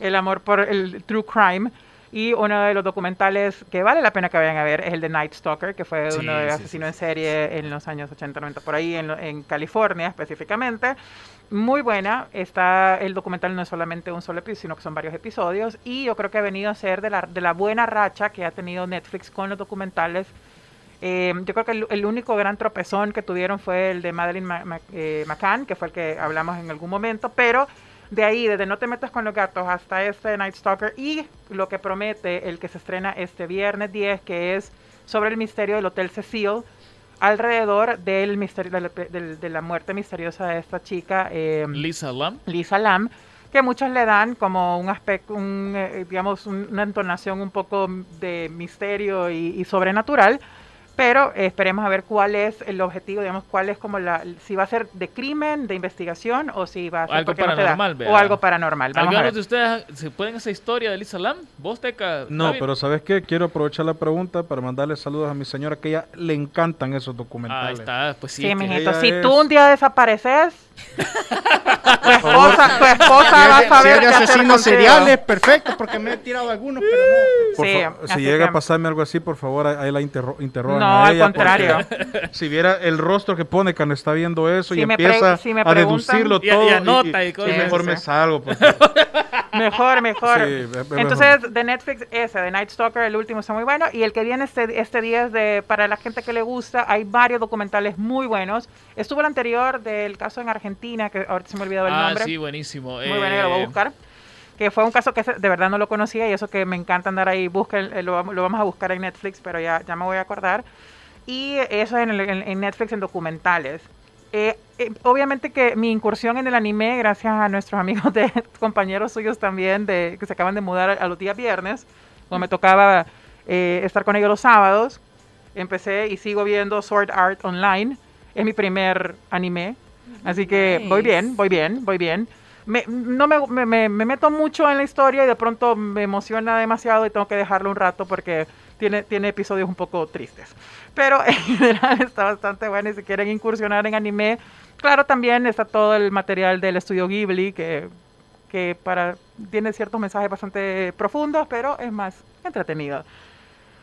el amor por el true crime. Y uno de los documentales que vale la pena que vayan a ver es el de Night Stalker, que fue Sí, uno de sí, asesino sí, en serie en los años 80, 90, por ahí, en, en California específicamente. Muy buena. Está el documental no es solamente un solo episodio, sino que son varios episodios. Y yo creo que ha venido a ser de la, de la buena racha que ha tenido Netflix con los documentales. Eh, yo creo que el, el único gran tropezón que tuvieron fue el de Madeline Ma- Ma- eh, McCann, que fue el que hablamos en algún momento. Pero de ahí, desde No te metas con los gatos hasta este Night Stalker y lo que promete el que se estrena este viernes 10, que es sobre el misterio del Hotel Cecil, alrededor del misterio de de la muerte misteriosa de esta chica. eh, Lisa Lam. Lisa Lam, que muchos le dan como un aspecto, un, eh, digamos, un- una entonación un poco de misterio y, y sobrenatural, Pero eh, esperemos a ver cuál es el objetivo, digamos, cuál es como la, si va a ser de crimen, de investigación o si va a ser Algo no da- paranormal, o algo paranormal. Vamos a ¿Algunos ver. de ustedes se pueden esa historia de Lisa Lam? ¿Vos, Teca? No, David? pero ¿sabes qué? Quiero aprovechar la pregunta para mandarle saludos a mi señora que ella le encantan esos Ahí documentales. está, pues sí. Sí, mijito, si es- tú un día desapareces, tu esposa, tu esposa va a Si saber qué hacer asesinos seriales, perfecto, porque me he tirado algunos, pero no. Sí, si llega que- a pasarme algo así, por favor, ahí ahí la interro interrogan No, a al contrario. Si viera el rostro que pone cuando está viendo eso Si y empieza si me a deducirlo Y- y todo. anota y cosas. mejor me salgo. porque- Mejor, mejor. Sí. Entonces, de Netflix, ese, de Night Stalker, el último está muy bueno. Y el que viene este, este día es de, para la gente que le gusta, hay varios documentales muy buenos. Estuvo el anterior del caso en Argentina, que ahorita se me olvidó el Ah, nombre. sí, buenísimo. Muy bueno, ya lo voy a Eh, buscar. Que fue un caso que de verdad no lo conocía y eso que me encanta andar ahí, busquen, eh, lo, vamos- lo vamos a buscar en Netflix, pero ya, ya me voy a acordar. Y eso en, el- en- en Netflix en documentales. Eh, eh, obviamente que mi incursión en el anime, gracias a nuestros amigos de compañeros suyos también, de, que se acaban de mudar a, a los días viernes, cuando me tocaba eh, estar con ellos los sábados, empecé y sigo viendo Sword Art Online. Es mi primer anime. Así que voy bien, voy bien, voy bien. Me, no me, me- me- me meto mucho en la historia y de pronto me emociona demasiado y tengo que dejarlo un rato porque tiene, episodios un poco tristes. Pero en general está bastante bueno y si quieren incursionar en anime, claro, también está todo el material del estudio Ghibli que, para, tiene ciertos mensajes bastante profundos, pero es más entretenido.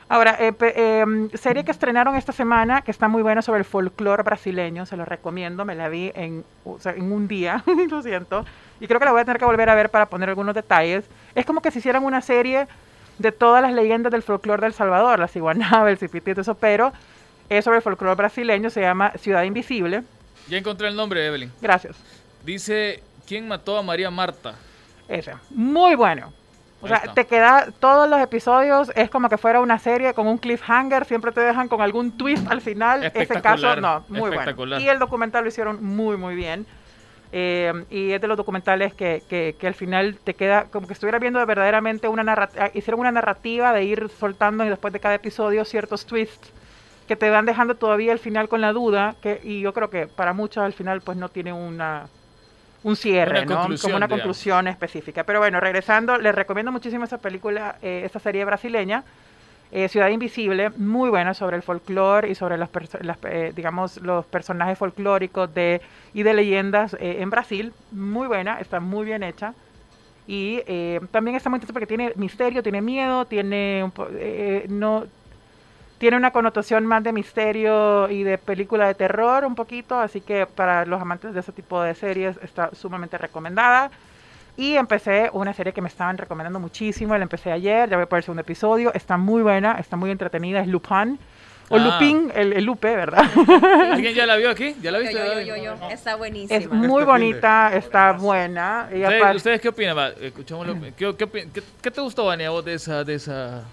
Ahora, eh, em, serie que estrenaron esta semana, que está muy buena sobre el folclore brasileño, se lo recomiendo, me la vi en, en un día, lo siento, y creo que la voy a tener que volver a ver para poner algunos detalles. Es como que si hicieran una serie de todas las leyendas del folclore del Salvador, la ciguanaba, el cipiti y todo eso, pero es sobre el folclore brasileño, se llama Ciudad Invisible. Ya encontré el nombre, Evelyn. Gracias. Dice, ¿quién mató a María Marta? Ese. Muy bueno. O sea, te queda todos los episodios, es como que fuera una serie con un cliffhanger, siempre te dejan con algún twist al final. Ese caso, no, muy bueno. Y el documental lo hicieron muy, muy bien. Eh, y es de los documentales que, que, que al final te queda como que estuviera viendo verdaderamente una narrativa, hicieron una narrativa de ir soltando y después de cada episodio ciertos twists que te van dejando todavía al final con la duda, que, y yo creo que para muchos al final pues no tiene una un cierre, Una ¿no? Como una digamos. conclusión específica. Pero bueno, regresando, les recomiendo muchísimo esa película, eh, esa serie brasileña, eh, Ciudad Invisible, muy buena sobre el folclore y sobre los, las, eh, digamos, los personajes folclóricos de, y de leyendas eh, en Brasil. Muy buena, está muy bien hecha. Y eh, también está muy interesante porque tiene misterio, tiene miedo, tiene un po- no tiene una connotación más de misterio y de película de terror un poquito, así que para los amantes de ese tipo de series está sumamente recomendada. Y empecé una serie que me estaban recomendando muchísimo, la empecé ayer, ya voy por el segundo episodio, está muy buena, está muy entretenida, es Lupin, o Ah. Lupin, el, el Lupe, ¿verdad? ¿Alguien ya la vio aquí? ¿Ya la viste? yo, yo, yo, yo. Está buenísima. es muy Este bonita, está buena. Y ¿Ustedes, aparte- ustedes qué opinan? Escuchémoslo. ¿Qué, qué, opin- qué- qué te gustó, Vania, vos de esa, de esa...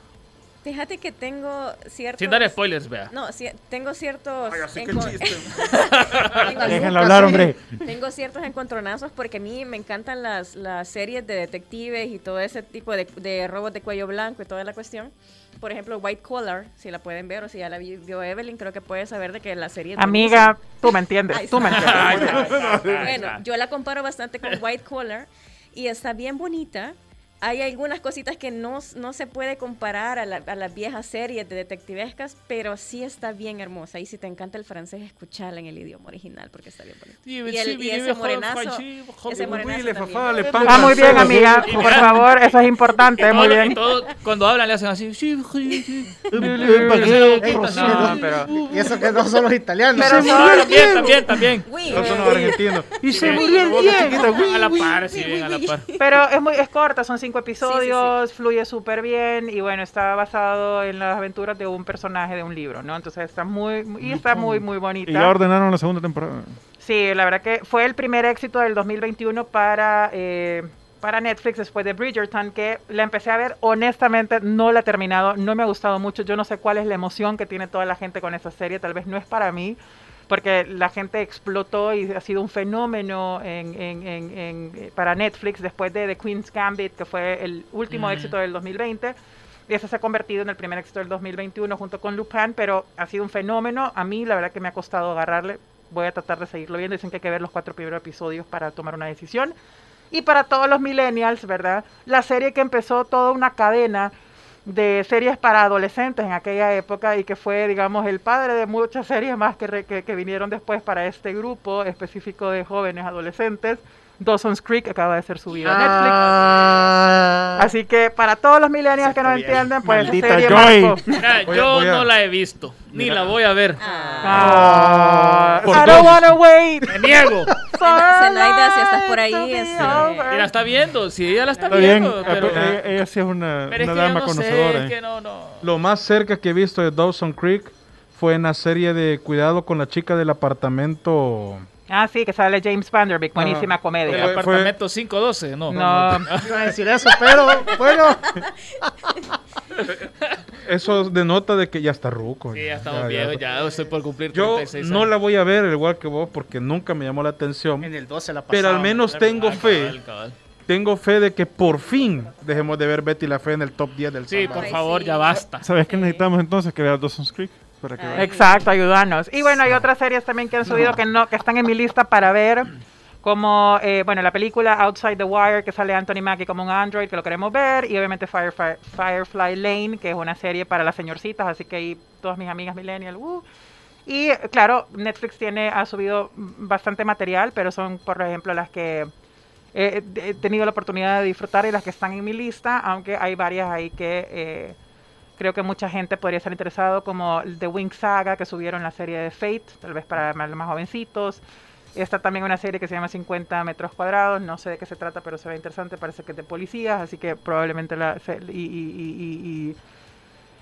Fíjate que tengo ciertos... Sin dar spoilers, vea. No, sí, tengo ciertos... así que encon- chiste. Tengo- Déjenlo hablar, hombre. Tengo ciertos encontronazos porque a mí me encantan las, las series de detectives y todo ese tipo de, de robos de cuello blanco y toda la cuestión. Por ejemplo, White Collar, si la pueden ver o si ya la vi- vio Evelyn, creo que puede saber de que la serie Amiga, tú me entiendes, Ahí tú me entiendes. bueno, yo la comparo bastante con White Collar y está bien bonita. Hay algunas cositas que no, no se puede comparar a, la- a las viejas series de detectivescas, pero sí está bien hermosa. Y si te encanta el francés, escuchala en el idioma original porque está bien bonito. Y, el- y ese morenazo, ese morenazo también. Ah, muy bien, amiga, por favor, eso es importante, muy bien. cuando hablan le hacen así. No, pero- Y eso que no son los italianos. Pero no, También, también, también. No son los argentinos. Y se murió el. A la par, sí, bien, a la par. Pero es muy es corta, son cinco episodios, fluye súper bien y bueno, está basado en las aventuras de un personaje de un libro, ¿no? Entonces está muy y está muy muy bonita. Y ya ordenaron la segunda temporada. Sí, la verdad que fue el primer éxito del 2021 para, eh, para Netflix después de Bridgerton, que la empecé a ver, honestamente no la he terminado, no me ha gustado mucho, yo no sé cuál es la emoción que tiene toda la gente con esta serie, tal vez no es para mí, porque la gente explotó y ha sido un fenómeno en, en- en- eh, para Netflix después de The Queen's Gambit, que fue el último Mm. éxito del 2020. Y ese se ha convertido en el primer éxito del 2021 junto con Lupin, pero ha sido un fenómeno. A mí, la verdad que me ha costado agarrarle. Voy a tratar de seguirlo viendo. Dicen que hay que ver los cuatro primeros episodios para tomar una decisión. Y para todos los millennials, ¿verdad? La serie que empezó toda una cadena de series para adolescentes en aquella época y que fue, digamos, el padre de muchas series más que, que, que vinieron después para este grupo específico de jóvenes adolescentes. Dawson's Creek acaba de ser subida a Netflix. Ah, Así que para todos los millennials que no bien. entienden, pues Maldita serie Joy. marcó. Mira, Voy a- yo voy a- no la he visto, ni la voy a ver. Ah, Por I don't dos. wanna wait. Me niego. Zenaida, si estás por ahí, to be este, over. Y la está viendo, si ella la está, Está bien, viendo. pero, pero ella, ella sí es una, pero es una que yo dama no conocedora. sé, eh. es que no, no. Lo más cerca que he visto de Dawson Creek fue en la serie de Cuidado con la chica del apartamento. Ah, sí, que sale James Vanderbeek, buenísima El comedia. Fue- apartamento 512, no. No, iba a decir eso, pero bueno. Eso denota de que ya está ruco. Sí, ya estamos viejos, ya estoy por cumplir Yo 36 no años. la voy a ver igual que vos porque nunca me llamó la atención. En el 12 la Pero al menos ¿verdad? tengo Ah, fe. cabal, cabal. Tengo fe de que por fin dejemos de ver Betty la Fe en el top 10 del Sí, por favor, sí. ya basta. ¿Sabes qué necesitamos entonces? Que veas Dawson's Creek. Para que. Exacto, ayudarnos. Y bueno, hay otras series también que han subido que no, que están en mi lista para ver. Como, eh, bueno, la película Outside the Wire, que sale Anthony Mackie como un android, que lo queremos ver. Y obviamente Firefly, Firefly Lane, que es una serie para las señorcitas, así que ahí todas mis amigas millennial. uh. Y claro, Netflix tiene, ha subido bastante material, pero son, por ejemplo, las que eh, he tenido la oportunidad de disfrutar y las que están en mi lista, aunque hay varias ahí que eh, creo que mucha gente podría estar interesado, como The Wing Saga, que subieron la serie de Fate, tal vez para más, más jovencitos. Está también una serie que se llama 50 metros cuadrados, no sé de qué se trata, pero se ve interesante, parece que es de policías, así que probablemente la... y, y- y-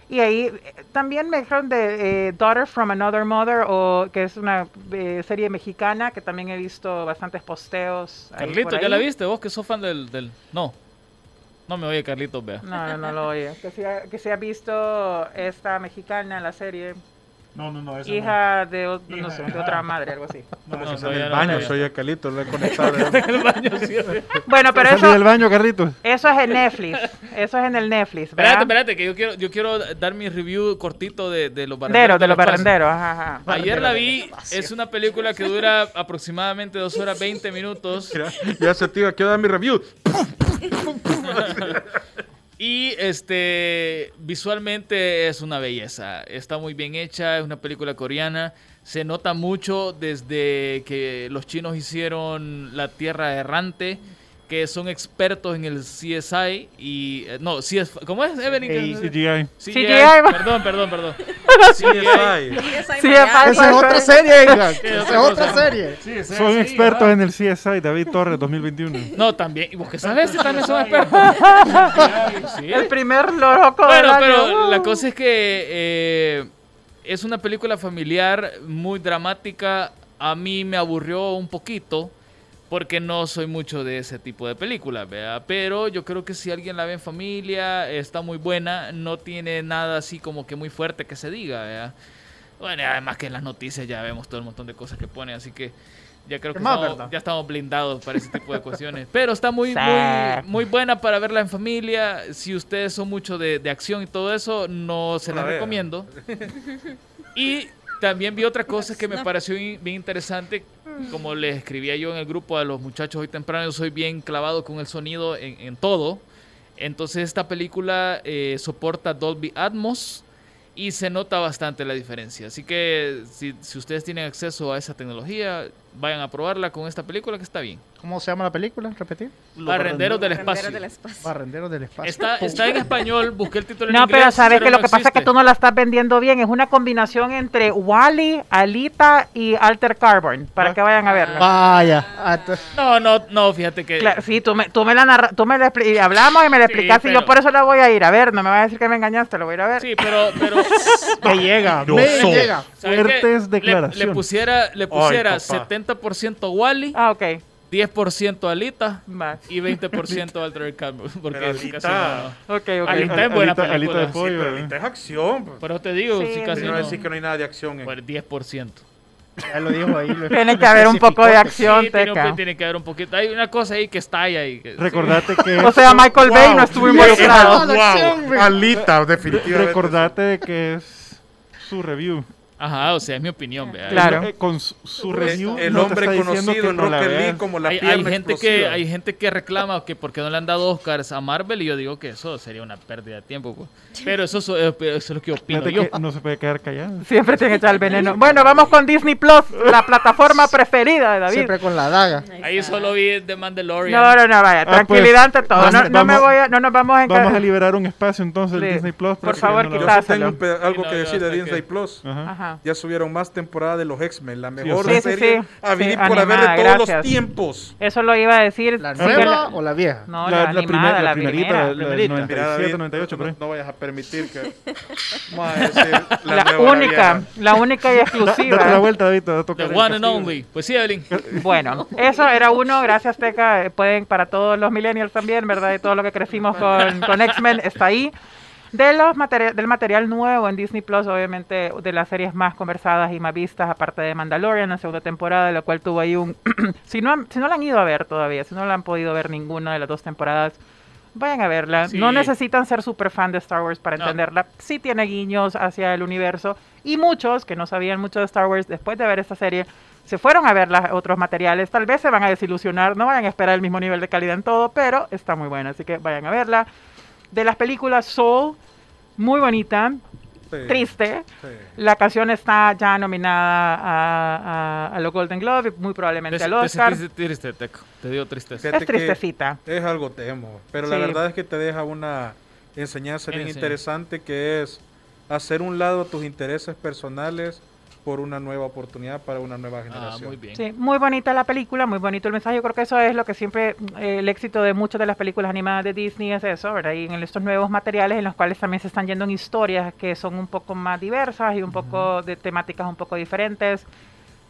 y- ahí eh, también me dijeron de eh, Daughter from Another Mother, o, que es una eh, serie mexicana que también he visto bastantes posteos. Carlito, ¿ya la viste? Vos que sos fan del... del... No. No me oye Carlitos, vea. No, no, no lo oye. Que se, ha, que se ha visto esta mexicana, la serie, No, no, no. Esa hija de, o- no Hija. sé, de otra madre, algo así. No, no, No, esa no, no. ya el no, baño, soy el calito, lo he conectado. el baño, sí. Bueno, pero eso, del baño, Carlitos. eso es en Netflix. Eso es en el Netflix, Espérate, ¿verdad? espérate, que yo quiero, yo quiero dar mi review cortito de, de los Barrenderos, de los del barrenderos, ajá, ajá. Ayer la vi, es una película que dura aproximadamente 2 horas 20 minutos. Mira, ya se iba, quiero dar mi review. Y este visualmente es una belleza. Está muy bien hecha, es una película coreana. Se nota mucho desde que los chinos hicieron La Tierra Errante, que son expertos en el CSI y eh, no, CS, ¿cómo es Evelyn? Ey, CGI. CGI. CGI. Perdón, perdón, perdón. Aparte- Esa es otra serie, Esa es otra serie. Son sí, expertos en el CSI, David Torres 2021. No, también. ¿Y vos qué sabes? Si también son expertos. Sí. El primer loco del Bueno, año. pero la cosa es que eh, es una película familiar muy dramática. A mí me aburrió un poquito porque no soy mucho de ese tipo de películas, ¿verdad? Pero yo creo que si alguien la ve en familia, está muy buena. No tiene nada así como que muy fuerte que se diga, ¿verdad? Bueno, además que en las noticias ya vemos todo el montón de cosas que ponen, así que ya creo que estamos- ya estamos blindados para ese tipo de cuestiones. Pero está muy, muy, muy buena para verla en familia. Si ustedes son mucho de, de acción y todo eso, no se la recomiendo. Y también vi otra cosa que me pareció bien interesante. Como les escribía yo en el grupo a los muchachos hoy temprano, soy bien clavado con el sonido en, todo. Entonces esta película eh, soporta Dolby Atmos y se nota bastante la diferencia. Así que si ustedes tienen acceso a esa tecnología, vayan a probarla con esta película que está bien. ¿Cómo se llama la película? ¿Repetir? Barrenderos del Barrenderos espacio. del espacio. Barrenderos del espacio. Está, está en español, busqué el título en No, inglés. pero sabes que lo no que pasa es que existe. tú no la estás vendiendo bien. Es una combinación entre Wally, Alita y Alter Carbon. Para Ah. que vayan a verla. Vaya. Ah, No, no, no, fíjate que... Claro, sí, tú me, tú me la narra- tú me la y hablamos y me la Sí, explicaste y pero- yo por eso la voy a ir a ver. No me vas a decir que me engañaste, lo voy a ir a ver. Sí, pero... pero Me llega, me llega. Fuertes Le- Le, declaraciones. pusiera, le pusiera papá. 70% Wally, Ah, ok. 10% Alita Va. y 20% Alter Carbon. Porque Pero casi Alita- no. Ok, ok. Alita es buena Alita- alita película. de Sí, pollo. pero ¿eh? ahorita es acción. pues. Pero te digo, Sí, sí, casi Si no no. decir que no hay nada de acción. en- Bueno, 10%. Ya lo dijo ahí. lo Tiene que haber un poco de acción, Sí, tiene, Teca. que- tiene que haber un poquito. Hay una cosa ahí que está ahí. que- Recordate que... O sea, Michael Bay no estuvo involucrado. Wow, Alita, definitivamente. Recordate de que es su review. Ajá, o sea, es mi opinión. vea. Claro. Eh, Con su, review. el no hombre conocido en no la Rocket League como la Hay, hay gente que, hay gente que reclama que porque no le han dado Oscars a Marvel y yo digo que eso sería una pérdida de tiempo. pues. Pero eso, so- eh, eso es lo que opino Fíjate yo. que no se puede quedar callado. Siempre tiene que echar el veneno. Bueno, vamos con Disney Plus, la plataforma preferida de David. Siempre con la daga. Ahí solo vi The Mandalorian. No, no, no, vaya, Ah, pues, tranquilidad ante todo. vamos- No, no me voy a, no nos vamos a encar- Vamos a liberar un espacio entonces Sí. el Disney Plus. Por para que favor, no Yo tengo algo que decir de Disney Plus. Ajá. Ajá. Ya subieron más temporada de los X-Men, la mejor. Sí, sí, serie sí. a vivir Sí, por haber de todos los gracias. tiempos. Eso lo iba a decir. ¿La sí nueva o la vieja? No, La- la, la animada, primera- la, la primerita, primera. la- la primerita. 97, David, 98, por ahí. no, no vayas a permitir que... Vamos a decir la, La, única, la única y Da- Date la exclusiva. vuelta, David, The one and only. Pues sí, Evelyn. Bueno, eso era uno, gracias Teca, pueden para todos los millennials también, ¿verdad? Y todo lo que crecimos con, con X-Men está ahí. De los materi- del material nuevo en Disney Plus, obviamente de las series más conversadas y más vistas, aparte de Mandalorian, la segunda temporada, de la cual tuvo ahí un... si, no, si no la han ido a ver todavía, si no la han podido ver ninguna de las dos temporadas, vayan a verla. Sí. No necesitan ser super fan de Star Wars para No. entenderla. Sí tiene guiños hacia el universo. Y muchos que no sabían mucho de Star Wars, después de ver esta serie, se fueron a ver los otros materiales. Tal vez se van a desilusionar, no vayan a esperar el mismo nivel de calidad en todo, pero está muy buena. Así que vayan a verla. De las películas Soul, muy bonita, Sí, triste. sí. La canción está ya nominada a, a, a los Golden Globe muy probablemente Te, al te Oscar. sentiste triste, Teco. Te dio tristeza. Es tristecita. Es algo temo, pero la verdad es que te deja una enseñanza bien Enseñanza. interesante que es hacer un lado tus intereses personales por una nueva oportunidad para una nueva Ah, generación. muy bien. Sí, muy bonita la película, muy bonito el mensaje. Yo creo que eso es lo que siempre, eh, el éxito de muchas de las películas animadas de Disney es eso, ¿verdad? Y en estos nuevos materiales en los cuales también se están yendo en historias que son un poco más diversas y un poco de temáticas un poco diferentes,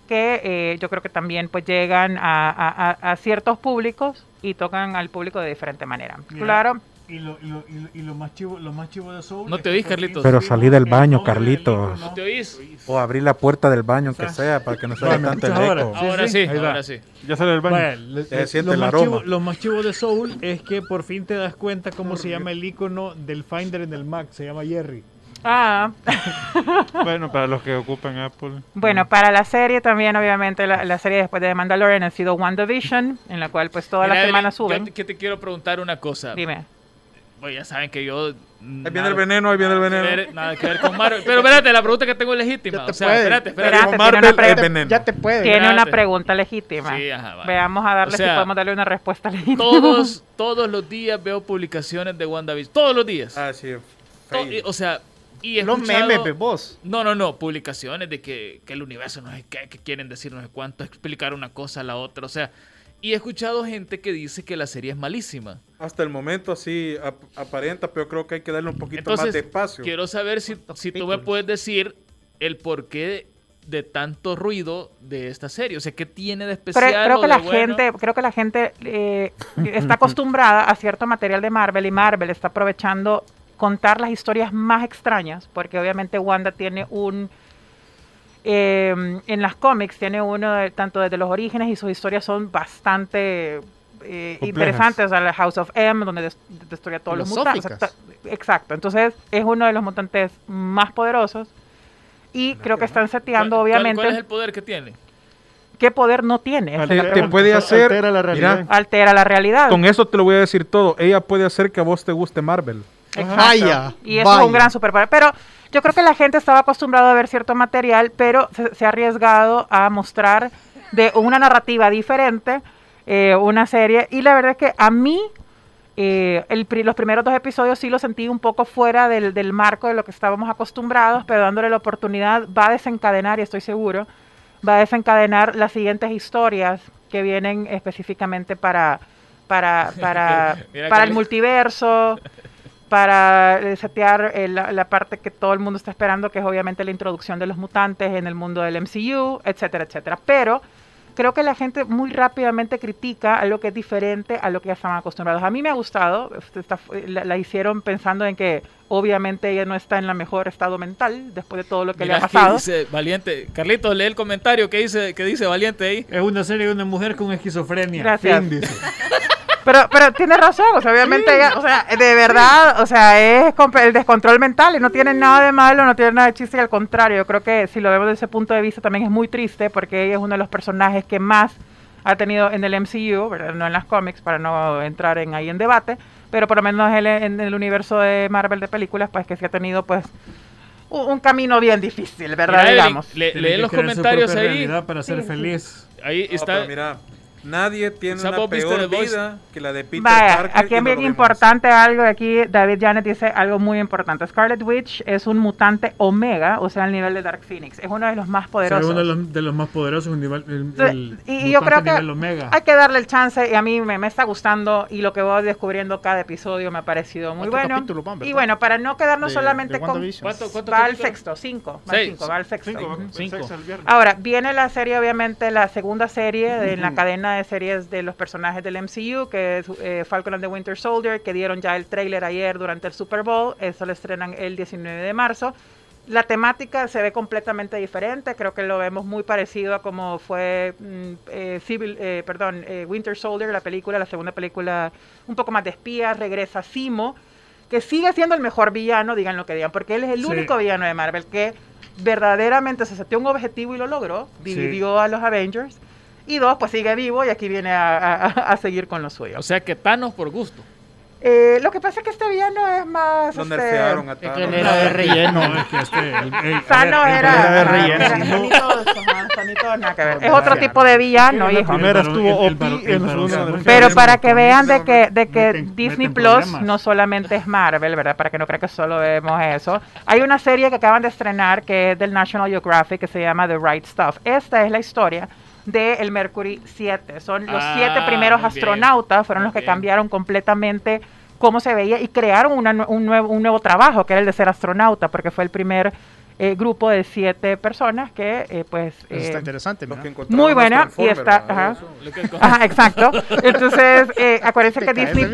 que eh, yo creo que también pues llegan a, a- a- a ciertos públicos y tocan al público de diferente manera. Mira, Claro, Y lo, y lo, y lo, y lo más chivo, lo más chivo de Soul. No te oís, Carlitos. Pero salí del el baño, Carlitos. ícono. ¿Te oís? O abrir la puerta del baño, aunque O sea, sea, para que no vea tanto el eco. Sí, ahora sí, ahora sí. Ya sale del baño. Se le- siente lo, el más aroma. chivo, lo más chivo de Soul es que por fin te das cuenta cómo se llama el icono del Finder en el Mac. Se llama Jerry. ah, Bueno, para los que ocupan Apple. Bueno, para la serie también, obviamente, la, la serie después de Mandalorian ha sido WandaVision, en la cual pues toda Mira, la semana yo suben. te- que te quiero preguntar una cosa. Dime. Pues ya saben que yo. Ahí viene el veneno, ahí viene el que veneno. ver, nada que ver con Marvel. Pero espérate, la pregunta que tengo es legítima. Ya te O sea, puede. espérate, espérate. Espérate, Marvel pre- es veneno. Ya te puede. Tiene una pregunta legítima. Sí, ajá, vale. Veamos a darle O sea, si podemos darle una respuesta legítima. Todos, todos los días veo publicaciones de WandaVision. Todos los días. Ah, sí. To- fail. y- o sea, y Los memes, vos. No, no, no, publicaciones de que, que el universo no sé qué, que quieren decir no sé cuánto, explicar una cosa a la otra, o sea, y he escuchado gente que dice que la serie es malísima. Hasta el momento así ap- aparenta, pero creo que hay que darle un poquito más de espacio. quiero saber si, si tú me puedes decir el porqué de tanto ruido de esta serie, o sea, ¿qué tiene de Pero especial? creo o que de la bueno? gente, creo que la gente eh, está acostumbrada a cierto material de Marvel y Marvel está aprovechando contar las historias más extrañas, porque obviamente Wanda tiene un eh, en las cómics tiene uno de- tanto desde los orígenes y sus historias son bastante eh, interesantes. O sea, la House of M, donde des- destruye a todos los mutantes. Exacto. Entonces, es uno de los mutantes más poderosos. Y creo que están seteando, ¿Cuál- cuál- obviamente, ¿Cuál es el poder que tiene? qué poder no tiene. Altera- te puede hacer- altera la realidad. Mira, Altera la realidad. Con eso te lo voy a decir todo. Ella puede hacer que a vos te guste Marvel. Exacto. Vaya, Y eso es un gran superpoder. Pero yo creo que la gente estaba acostumbrada a ver cierto material, pero se, se ha arriesgado a mostrar de una narrativa diferente eh, una serie. Y la verdad es que a mí eh, el los primeros dos episodios sí los sentí un poco fuera del, del marco de lo que estábamos acostumbrados, pero dándole la oportunidad va a desencadenar, y estoy seguro, va a desencadenar las siguientes historias que vienen específicamente para, para, para, el multiverso, para eh, setear eh, la, la parte que todo el mundo está esperando, que es obviamente la introducción de los mutantes en el mundo del MCU, etcétera, etcétera. Pero creo que la gente muy rápidamente critica algo que es diferente a lo que ya estaban acostumbrados. A mí me ha gustado, este, esta la, la hicieron pensando en que obviamente ella no está en la mejor estado mental después de todo lo que Mira le ha pasado. dice Valiente. Carlitos, lee el comentario que dice, que dice Valiente ahí. Es una serie de una mujer con esquizofrenia. Gracias. Fin, dice. Pero, pero tiene razón, o sea, obviamente ella, o sea, de verdad, o sea, es el descontrol mental y no tiene nada de malo, no tiene nada de chiste, y al contrario, yo creo que si lo vemos desde ese punto de vista también es muy triste porque ella es uno de los personajes que más ha tenido en el MCU, ¿verdad? no en las cómics, para no entrar en ahí en debate, pero por lo menos él en el universo de Marvel de películas, pues que sí ha tenido pues un, un camino bien difícil, ¿verdad? Mira, Digamos. le- lee los comentarios ahí. para ser feliz. Ahí No, está. pero mira, nadie tiene una peor vida que la de Peter Vaya, Parker. aquí es bien importante algo. Aquí David Janet dice algo muy importante. Scarlet Witch es un mutante omega, o sea, al nivel de Dark Phoenix. Es uno de los más O sea, poderosos. uno de los, de los más poderosos, un nivel, el, el y yo creo que hay que darle el chance y a mí me, me está gustando y lo que voy descubriendo cada episodio me ha parecido muy bueno. capítulo, Y bueno, para no quedarnos De- solamente de con... ¿Cuánto, cuánto Va al sexto, cinco. Va al cinco, va al sexto. Cinco. Cinco. Ahora, viene la serie, obviamente, la segunda serie de en la cadena de series de los personajes del MCU, que es eh, Falcon and the Winter Soldier, que dieron ya el trailer ayer durante el Super Bowl. Eso lo estrenan el 19 de marzo. La temática se ve completamente diferente, creo que lo vemos muy parecido a como fue mm, eh, Civil, eh, perdón, eh, Winter Soldier, la película, la segunda película un poco más de espías, regresa Simo, que sigue siendo el mejor villano, digan lo que digan, porque él es el Sí. único villano de Marvel que verdaderamente se setió un objetivo y lo logró, Sí. dividió a los Avengers, y dos, pues sigue vivo y aquí viene a, a- a seguir con lo suyo. O sea que Thanos por gusto. Eh, lo que pasa es que este villano es más... Lo este, nerfearon a Es que Thanos. él era de relleno. No, es que este, el, el- a Thanos ver, el- era, era de relleno, era- no. nada que ver. Es otro tipo de villano, hijo. primera estuvo OP, Pero para que vean de que, de que meten- Disney meten Plus problemas. no solamente es Marvel, ¿verdad? Para que no crean que solo vemos eso. Hay una serie que acaban de estrenar que es del National Geographic que se llama The Right Stuff. Esta es la historia de el Mercury 7. Son los Ah, siete primeros astronautas, fueron los que cambiaron completamente cómo se veía y crearon una un, nuevo, un nuevo trabajo, que era el de ser astronauta, porque fue el primer eh, grupo de siete personas que, eh, pues... Eso está eh, interesante, mira. muy buena y está... ajá. Eso. Lo que- Ajá, exacto. Entonces, eh, acuérdense que Disney,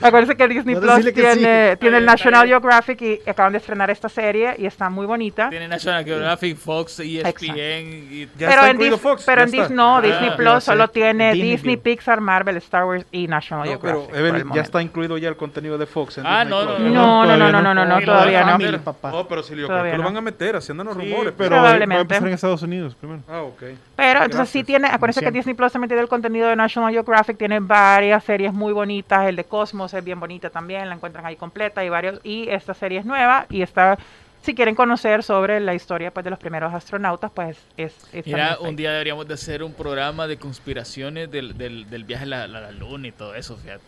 acuérdense que Disney Vos Plus que tiene, sí. tiene el National. Geographic y acaban de estrenar esta serie y está muy bonita. Tiene National Geographic, Fox, E ESPN y Ya pero está en, Dis- Fox. pero ya en está. Dis- no, Ah. Disney Plus solo tiene Disney Disney. Pixar, Marvel, Star Wars y National No, pero Geographic. el Evelyn, ya está incluido ya el contenido de Fox. en Ah, Disney no, no. No, no, no, no, no, no. no, no, todavía no. cambiar. papá. No, pero si lo no. van a meter, haciendo los Sí, rumores. pero va a Probablemente. empezar en Estados Unidos primero. Ah, ok. Pero entonces Gracias. sí tiene, acuérdense que. Disney Plus también tiene el contenido de National Geographic, tiene varias series muy bonitas, el de Cosmos es bien bonita también, la encuentran ahí completa y varios, y esta serie es nueva y está, si quieren conocer sobre la historia pues de los primeros astronautas, pues es, es Mira, un día deberíamos de hacer un programa de conspiraciones del, del, del viaje a la, la- la luna y todo eso, fíjate.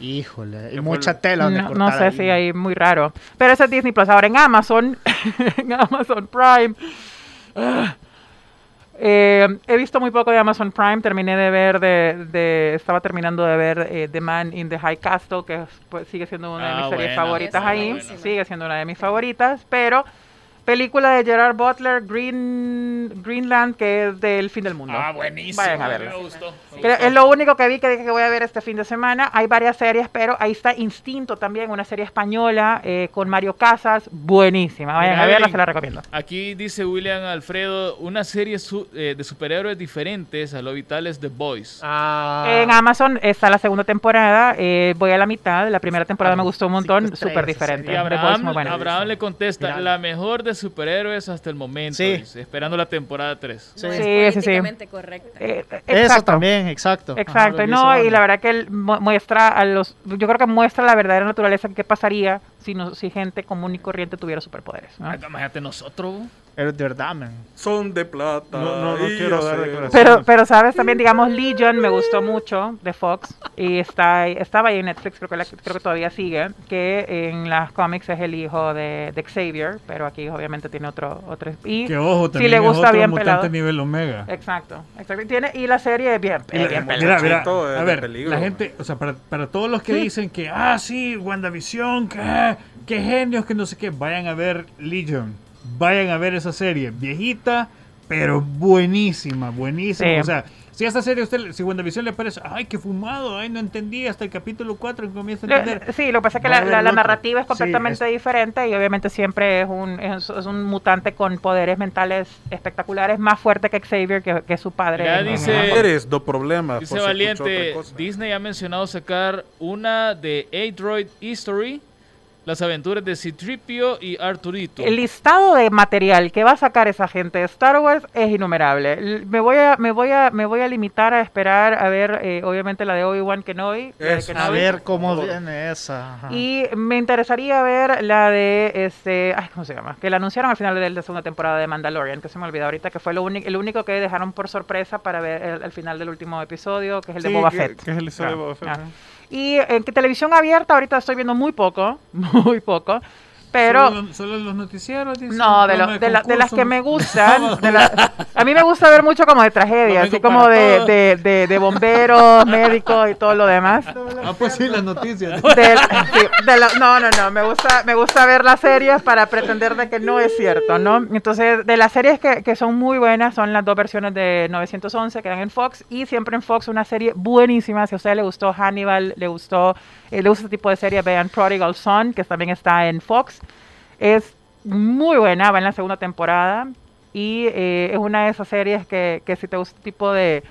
Híjole, mucha el- tela donde No, cortar no sé ahí. si hay muy raro. Pero ese es Disney Plus. Ahora en Amazon, en Amazon Prime. ah, eh, he visto muy poco de Amazon Prime. Terminé de ver, de, de- estaba terminando de ver eh, The Man in the High Castle, que es, pues, sigue siendo una de Ah, mis series buena, favoritas ahí. Sigue siendo una de mis favoritas. Pero película de Gerard Butler, Green, Greenland, que es del fin del mundo. Ah, buenísimo. Vayan a verla. me gustó. me Creo- gustó. es lo único que vi que dije que voy a ver este fin de semana. Hay varias series, pero ahí está Instinto también, una serie española eh, con Mario Casas. Buenísima. Vayan Mira, a verla, se la recomiendo. Aquí dice William Alfredo, una serie su- eh, de superhéroes diferentes a lo vital es The Boys. Ah, En Amazon está la segunda temporada. eh, voy a la mitad. La primera temporada me gustó un montón. Súper diferente. Y serie. The Boys, Abraham, muy buena. Abraham le contesta, Mira. la mejor de superhéroes hasta el momento, Sí. esperando la temporada 3. Sí. No es Sí, sí, correcta. Eh, Eso también, exacto. Exacto, Ajá, no, y la verdad que él mu- muestra a los, yo creo que muestra la verdadera naturaleza que pasaría si, no, si gente común y corriente tuviera superpoderes. ¿no? Ah, Imagínate nosotros. Es de verdad, man. Son de plata. No, no, no quiero dar declaraciones. Pero, pero sabes también, digamos, Legion me gustó mucho de Fox y está estaba ahí en Netflix, creo que, la- creo que todavía sigue, que en las cómics es el hijo de, de Xavier, pero aquí obviamente tiene otro, otro y Que ojo, si también le es gusta otro bien mutante pelado. nivel Omega. Exacto, exacto. Y, tiene, y la serie es bien, la- bien pelada. mira, mira, es a ver, peligro, la man. gente, o sea, para, para todos los que dicen que, ah, sí, WandaVision, que, qué genios, que no sé qué, vayan a ver Legion, vayan a ver esa serie, viejita, pero buenísima, buenísima, Sí. o sea, Si a esta serie, a usted, si WandaVision le parece, ay, qué fumado, ay, no entendí, hasta el capítulo 4 que comienza a Lo- entender. Sí, lo que pasa es que la, narrativa es Sí, completamente diferente y obviamente siempre es un, es, es un mutante con poderes mentales espectaculares, más fuerte que Xavier, que, que su padre. Ya dice- Eres do problema. Dice Valiente. Disney ha mencionado sacar una de A-Droid History, las aventuras de Citripio y Arturito. El listado de material que va a sacar esa gente de Star Wars es innumerable. Me voy a, me voy a, me voy a limitar a esperar a ver, eh, obviamente, la de Obi-Wan Kenobi. Eso. A Kenobi. ver cómo viene esa. ajá. Y me interesaría ver la de este, ay, ¿cómo se llama? Que la anunciaron al final de la segunda temporada de Mandalorian, que se me olvidó ahorita, que fue lo único, el único que dejaron por sorpresa para ver el, al final del último episodio, que es el de Boba que- Fett. que es el episodio de Ah, Boba Fett, ah. ajá. Y en televisión abierta ahorita estoy viendo muy poco, muy poco, pero Solo, los- solo los noticieros, dice, no, de, lo- de, la- de las que me gustan. de la- a mí me gusta ver mucho como de tragedia, así como de, bomberos, médicos y todo lo demás. Ah, pues sí, las noticias. Sí, no, no, no, me gusta, me gusta ver las series para pretender de que no es cierto, ¿no? Entonces, de las series que, que son muy buenas son las dos versiones de 911 que dan en Fox y siempre en Fox una serie buenísima. Si a usted le gustó Hannibal, le gustó, eh, le gusta este tipo de serie, vean Prodigal Son, que también está en Fox. Es muy buena, va en la segunda temporada y eh, es una de esas series que, que si te gusta este tipo de,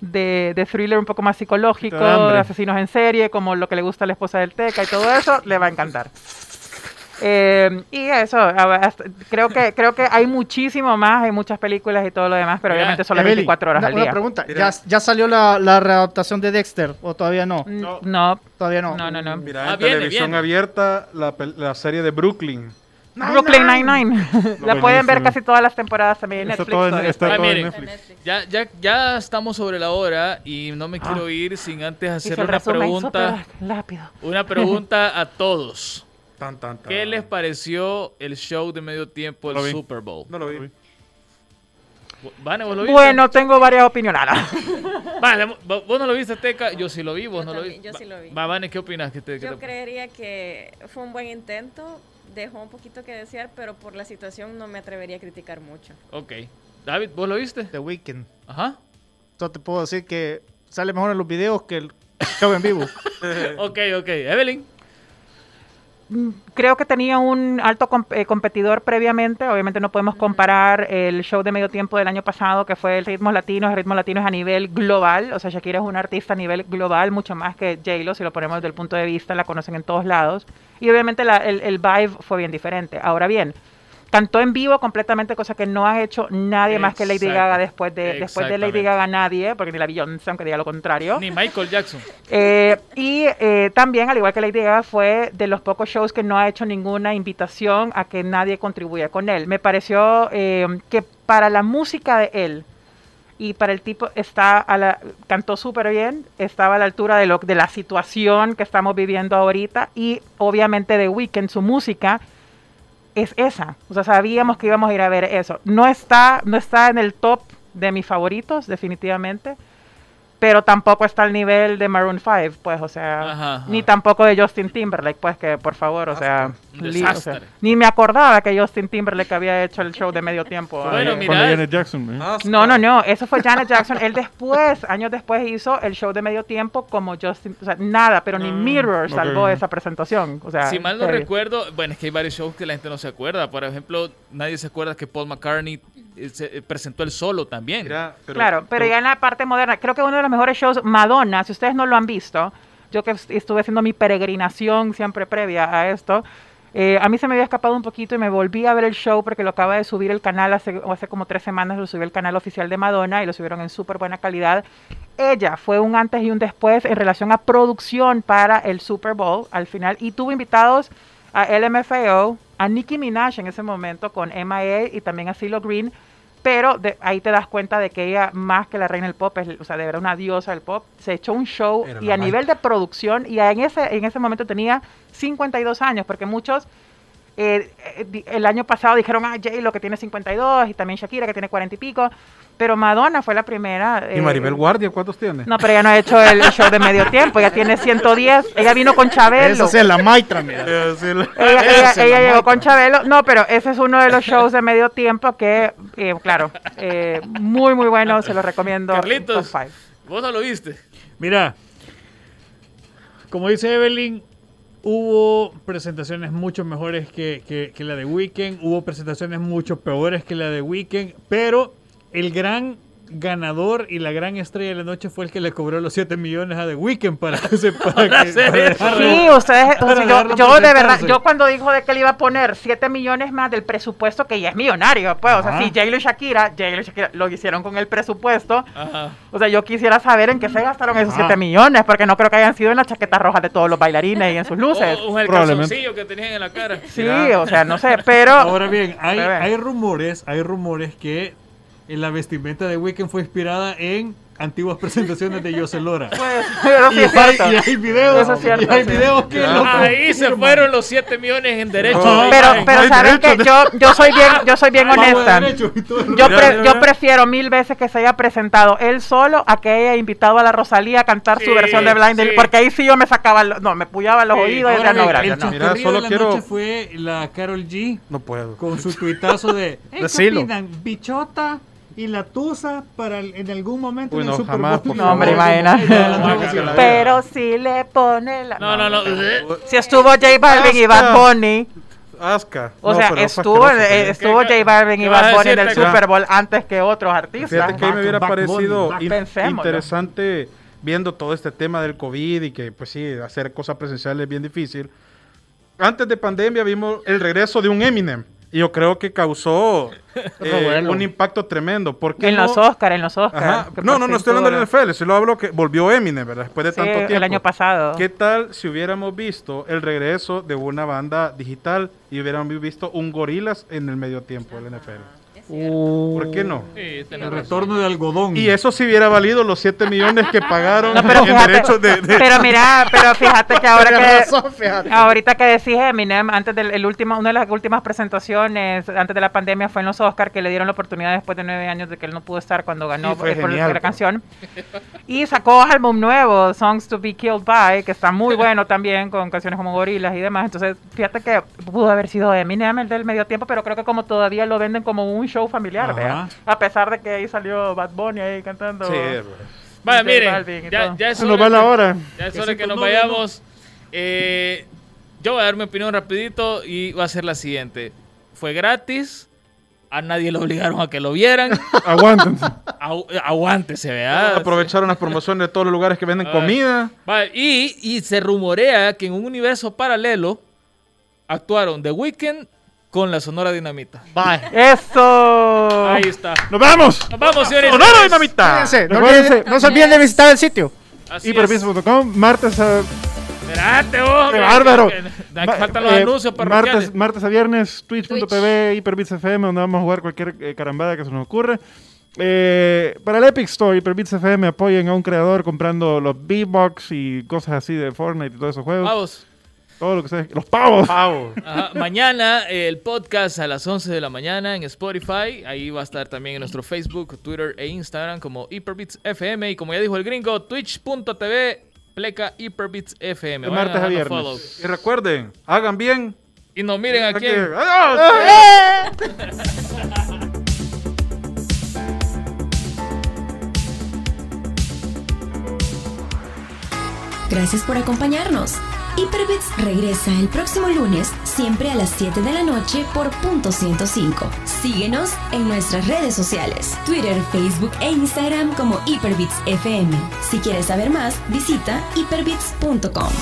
de, de thriller un poco más psicológico, de asesinos en serie, como lo que le gusta a la esposa del Teca y todo eso, le va a encantar. Eh, y eso, creo que creo que hay muchísimo más, hay muchas películas y todo lo demás, pero Mira, obviamente solo Evelyn, 24 horas una, al una día. pregunta. Mira. ¿Ya, ya salió la, la readaptación de Dexter o todavía no? N- No, Todavía no. no, no, no. Mira, Ah, en viene, televisión viene. abierta, la, la serie de Brooklyn. Brooklyn Nine-Nine. la pueden ver casi todas las temporadas también en Netflix. todo en, está Ah, todo en miren. Netflix. Ya, ya, ya estamos sobre la hora y no me quiero ir sin antes hacer una pregunta, rápido. una pregunta a todos. Tan, tan, tan. ¿Qué les pareció el show de medio tiempo del vi. Super Bowl? No lo vi. Vane, ¿vos lo viste? Bueno, tengo varias opiniones. Vale, vos no lo viste, Teca. Yo sí lo vi, vos Yo no lo viste. yo sí lo vi. Va, Vane, ¿qué opinas? ¿Qué te, qué Yo te- creería que fue un buen intento, dejó un poquito que desear, pero por la situación no me atrevería a criticar mucho. Ok. David, ¿vos lo viste? The Weeknd. Ajá. Yo te puedo decir que sale mejor en los videos que el show en vivo. Ok, ok. Evelyn. Creo que tenía un alto eh, competidor previamente. Obviamente no podemos comparar el show de medio tiempo del año pasado, que fue el Ritmos Latinos. El Ritmos Latinos a nivel global. O sea, Shakira es una artista a nivel global, mucho más que J-Lo, si lo ponemos desde el punto de vista, la conocen en todos lados. Y obviamente la- el, el vibe fue bien diferente. Ahora bien, cantó en vivo completamente, cosa que no ha hecho nadie más que Lady. Gaga después de, después de Lady. Gaga, nadie, porque ni la Beyoncé, aunque diga lo contrario. Ni Michael Jackson. Eh, y eh, también, al igual que Lady Gaga, fue de los pocos shows que no ha hecho ninguna invitación a que nadie contribuya con él. Me pareció eh, que para la música de él y para el tipo está a la, cantó súper bien, estaba a la altura de, lo, de la situación que estamos viviendo ahorita y obviamente de Weekend, su música es esa. O sea, sabíamos que íbamos a ir a ver eso. No está, no está en el top de mis favoritos, definitivamente. Pero tampoco está al nivel de Maroon 5, pues, o sea, Ajá, ajá. ni tampoco de Justin Timberlake, pues, que por favor, o sea, li- o sea, desastre. ni me acordaba que Justin Timberlake había hecho el show de medio tiempo. Bueno, Eh, Janet Jackson, ¿eh? no, no, no, eso fue Janet Jackson. Él después, años después, hizo el show de medio tiempo como Justin, o sea, nada, pero ni Mirror salvó esa presentación. O sea, Si mal no recuerdo, bueno, es que hay varios shows que la gente no se acuerda. Por ejemplo, nadie se acuerda que Paul McCartney se, eh, presentó el solo también. Mira, pero- claro, pero ya en la parte moderna, creo que uno de los mejores shows, Madonna, si ustedes no lo han visto, yo que est- estuve haciendo mi peregrinación siempre previa a esto, eh, a mí se me había escapado un poquito y me volví a ver el show porque lo acaba de subir el canal hace, hace como tres semanas, lo subió el canal oficial de Madonna y lo subieron en súper buena calidad. Ella fue un antes y un después en relación a producción para el Super Bowl al final y tuvo invitados a LMFAO, a Nicki Minaj en ese momento con MIA y también a CeeLo Green, pero de- ahí te das cuenta de que ella, más que la reina del pop, es, o sea, de verdad una diosa del pop, se echó un show Era y a nivel de producción, y en ese, en ese momento tenía 52 años, porque muchos eh, eh, el año pasado dijeron, ah, J lo que tiene 52 y también Shakira que tiene 40 y pico, pero Madonna fue la primera. ¿Y eh, Maribel Guardia cuántos tiene? No, pero ella no ha hecho el show de medio tiempo, ella tiene 110, ella vino con Chabelo. Esa es la maitra, mira. La- Ella, llegó maitra. con Chabelo. No, pero ese es uno de los shows de medio tiempo que, eh, claro, eh, muy, muy bueno. Se lo recomiendo. Carlitos. Vos no lo viste. Mira, como dice Evelyn, hubo presentaciones mucho mejores que, que- la de Weekend, hubo presentaciones mucho peores que la de Weekend, pero el gran ganador y la gran estrella de la noche fue el que le cobró los 7 millones a The Weeknd para, que se- para que- hacer para Sí, ustedes, para o sea, dejarlo yo, yo de verdad, yo cuando dijo de que le iba a poner 7 millones más del presupuesto, que ya es millonario, pues, o sea, si J-Lo y Shakira, J-Lo y Shakira lo hicieron con el presupuesto, Ajá. o sea, yo quisiera saber en qué se gastaron esos Ajá. 7 millones, porque no creo que hayan sido en la chaqueta roja de todos los bailarines y en sus luces. O, o el calzoncillo que tenían en la cara. Sí, o sea, no sé, pero... Ahora bien, hay, hay rumores, hay rumores que en la vestimenta de Weekend fue inspirada en antiguas presentaciones de José Lora. Pues, sí y, hay, cierto. y hay videos, Eso es cierto, y hay sí. videos que lo Ahí se fueron los 7 millones en derechos. No, de Pero, pero saben que derechos yo, yo soy bien, yo soy bien de honesta. Yo, pre- yo prefiero mil veces que se haya presentado él solo a que haya invitado a la Rosalía a cantar su versión de Blind porque ahí sí yo me sacaba, lo- no, me pullaba los Sí, oídos y decía, no, bien, gracias, el no. Mira, solo de la quiero- noche fue la Carol G No puedo. con su tuitazo de "Hey, ¿qué Decilo. opinan? Bichota y la tusa para el- en algún momento Uy, en el no, Super jamás, Bowl. No, hombre, imagina. No, No, Pero si le pone la... No, no, no. Si estuvo J Balvin y Bad Bunny, Asca. o No, sea, estuvo, eh, estuvo ¿Qué- J Balvin y Bad Bunny en el? Super Bowl antes que otros artistas. Fíjate que a mí me hubiera Back parecido Bunny, in- pensémoslo. interesante viendo todo este tema del COVID y que, pues sí, hacer cosas presenciales es bien difícil. Antes de pandemia vimos el regreso de un Eminem yo creo que causó eh, bueno. un impacto tremendo. Porque En los Oscars, en los Oscars. No, no, no estoy hablando del NFL, si lo hablo que volvió Eminem, ¿verdad? Después de Sí, tanto tiempo. el año pasado. ¿Qué tal si hubiéramos visto el regreso de una banda digital y hubiéramos visto un gorilas en el medio tiempo del NFL? ¿Por qué no? Sí, El retorno de algodón. Y eso sí hubiera valido los 7 millones que pagaron No, pero en fíjate, derechos de... de- pero mira, pero fíjate que ahora que razón, ahorita que decís Eminem, antes del el último, una de las últimas presentaciones antes de la pandemia fue en los Oscars que le dieron la oportunidad después de nueve años de que él no pudo estar cuando ganó Sí, eh, por genial, la pues. canción y sacó álbum nuevo, Songs to Be Killed By, que está muy bueno también con canciones como Gorilas y demás. Entonces, fíjate que pudo haber sido Eminem el del medio tiempo, pero creo que como todavía lo venden como un show familiar, Ajá. ¿vea? a pesar de que ahí salió Bad Bunny ahí cantando. Sí, pues. Vaya, J miren, ya, ya es nos hora va la que- hora. Ya es hora que tu nos vayamos. Eh, yo voy a dar mi opinión rapidito y va a ser la siguiente. Fue gratis. A nadie lo obligaron a que lo vieran. Aguántense. Agu- aguántese, vea. Aprovecharon las promociones de todos los lugares que venden Ah. comida. Vale, y, y se rumorea que en un universo paralelo actuaron The Weeknd con la Sonora Dinamita. Bye. Eso. Ahí está. ¡Nos vamos! Nos vamos, señores. ¡Sonora. Dinamita! Cuídense, no, olviden- no se olviden de visitar el sitio. Así es. Hiperpizza.com, martes a... Espérate, vos, ¡Qué bárbaro! Faltan los eh, anuncios martes, martes a viernes, twitch.tv, Hyperbits FM, donde vamos a jugar cualquier eh, carambada que se nos ocurre. Eh, para el Epic Store, Hyperbits FM, apoyen a un creador comprando los V-Bucks y cosas así de Fortnite y todos esos juegos. Vamos. Todo lo que sea. ¡Los pavos! Pavo. Ajá, Mañana eh, el podcast a las 11 de la mañana en Spotify. Ahí va a estar también en nuestro Facebook, Twitter e Instagram como Hyperbits FM. Y como ya dijo el gringo, twitch.tv pleca Hyperbits FM. De martes a viernes. follow. Y recuerden, hagan bien. Y nos miren aquí. Aquí. ¡Adiós! Gracias por acompañarnos. Hyperbits regresa el próximo lunes, siempre a las 7 de la noche por punto 105. Síguenos en nuestras redes sociales, Twitter, Facebook e Instagram como Hyperbits FM. Si quieres saber más, visita hyperbits.com.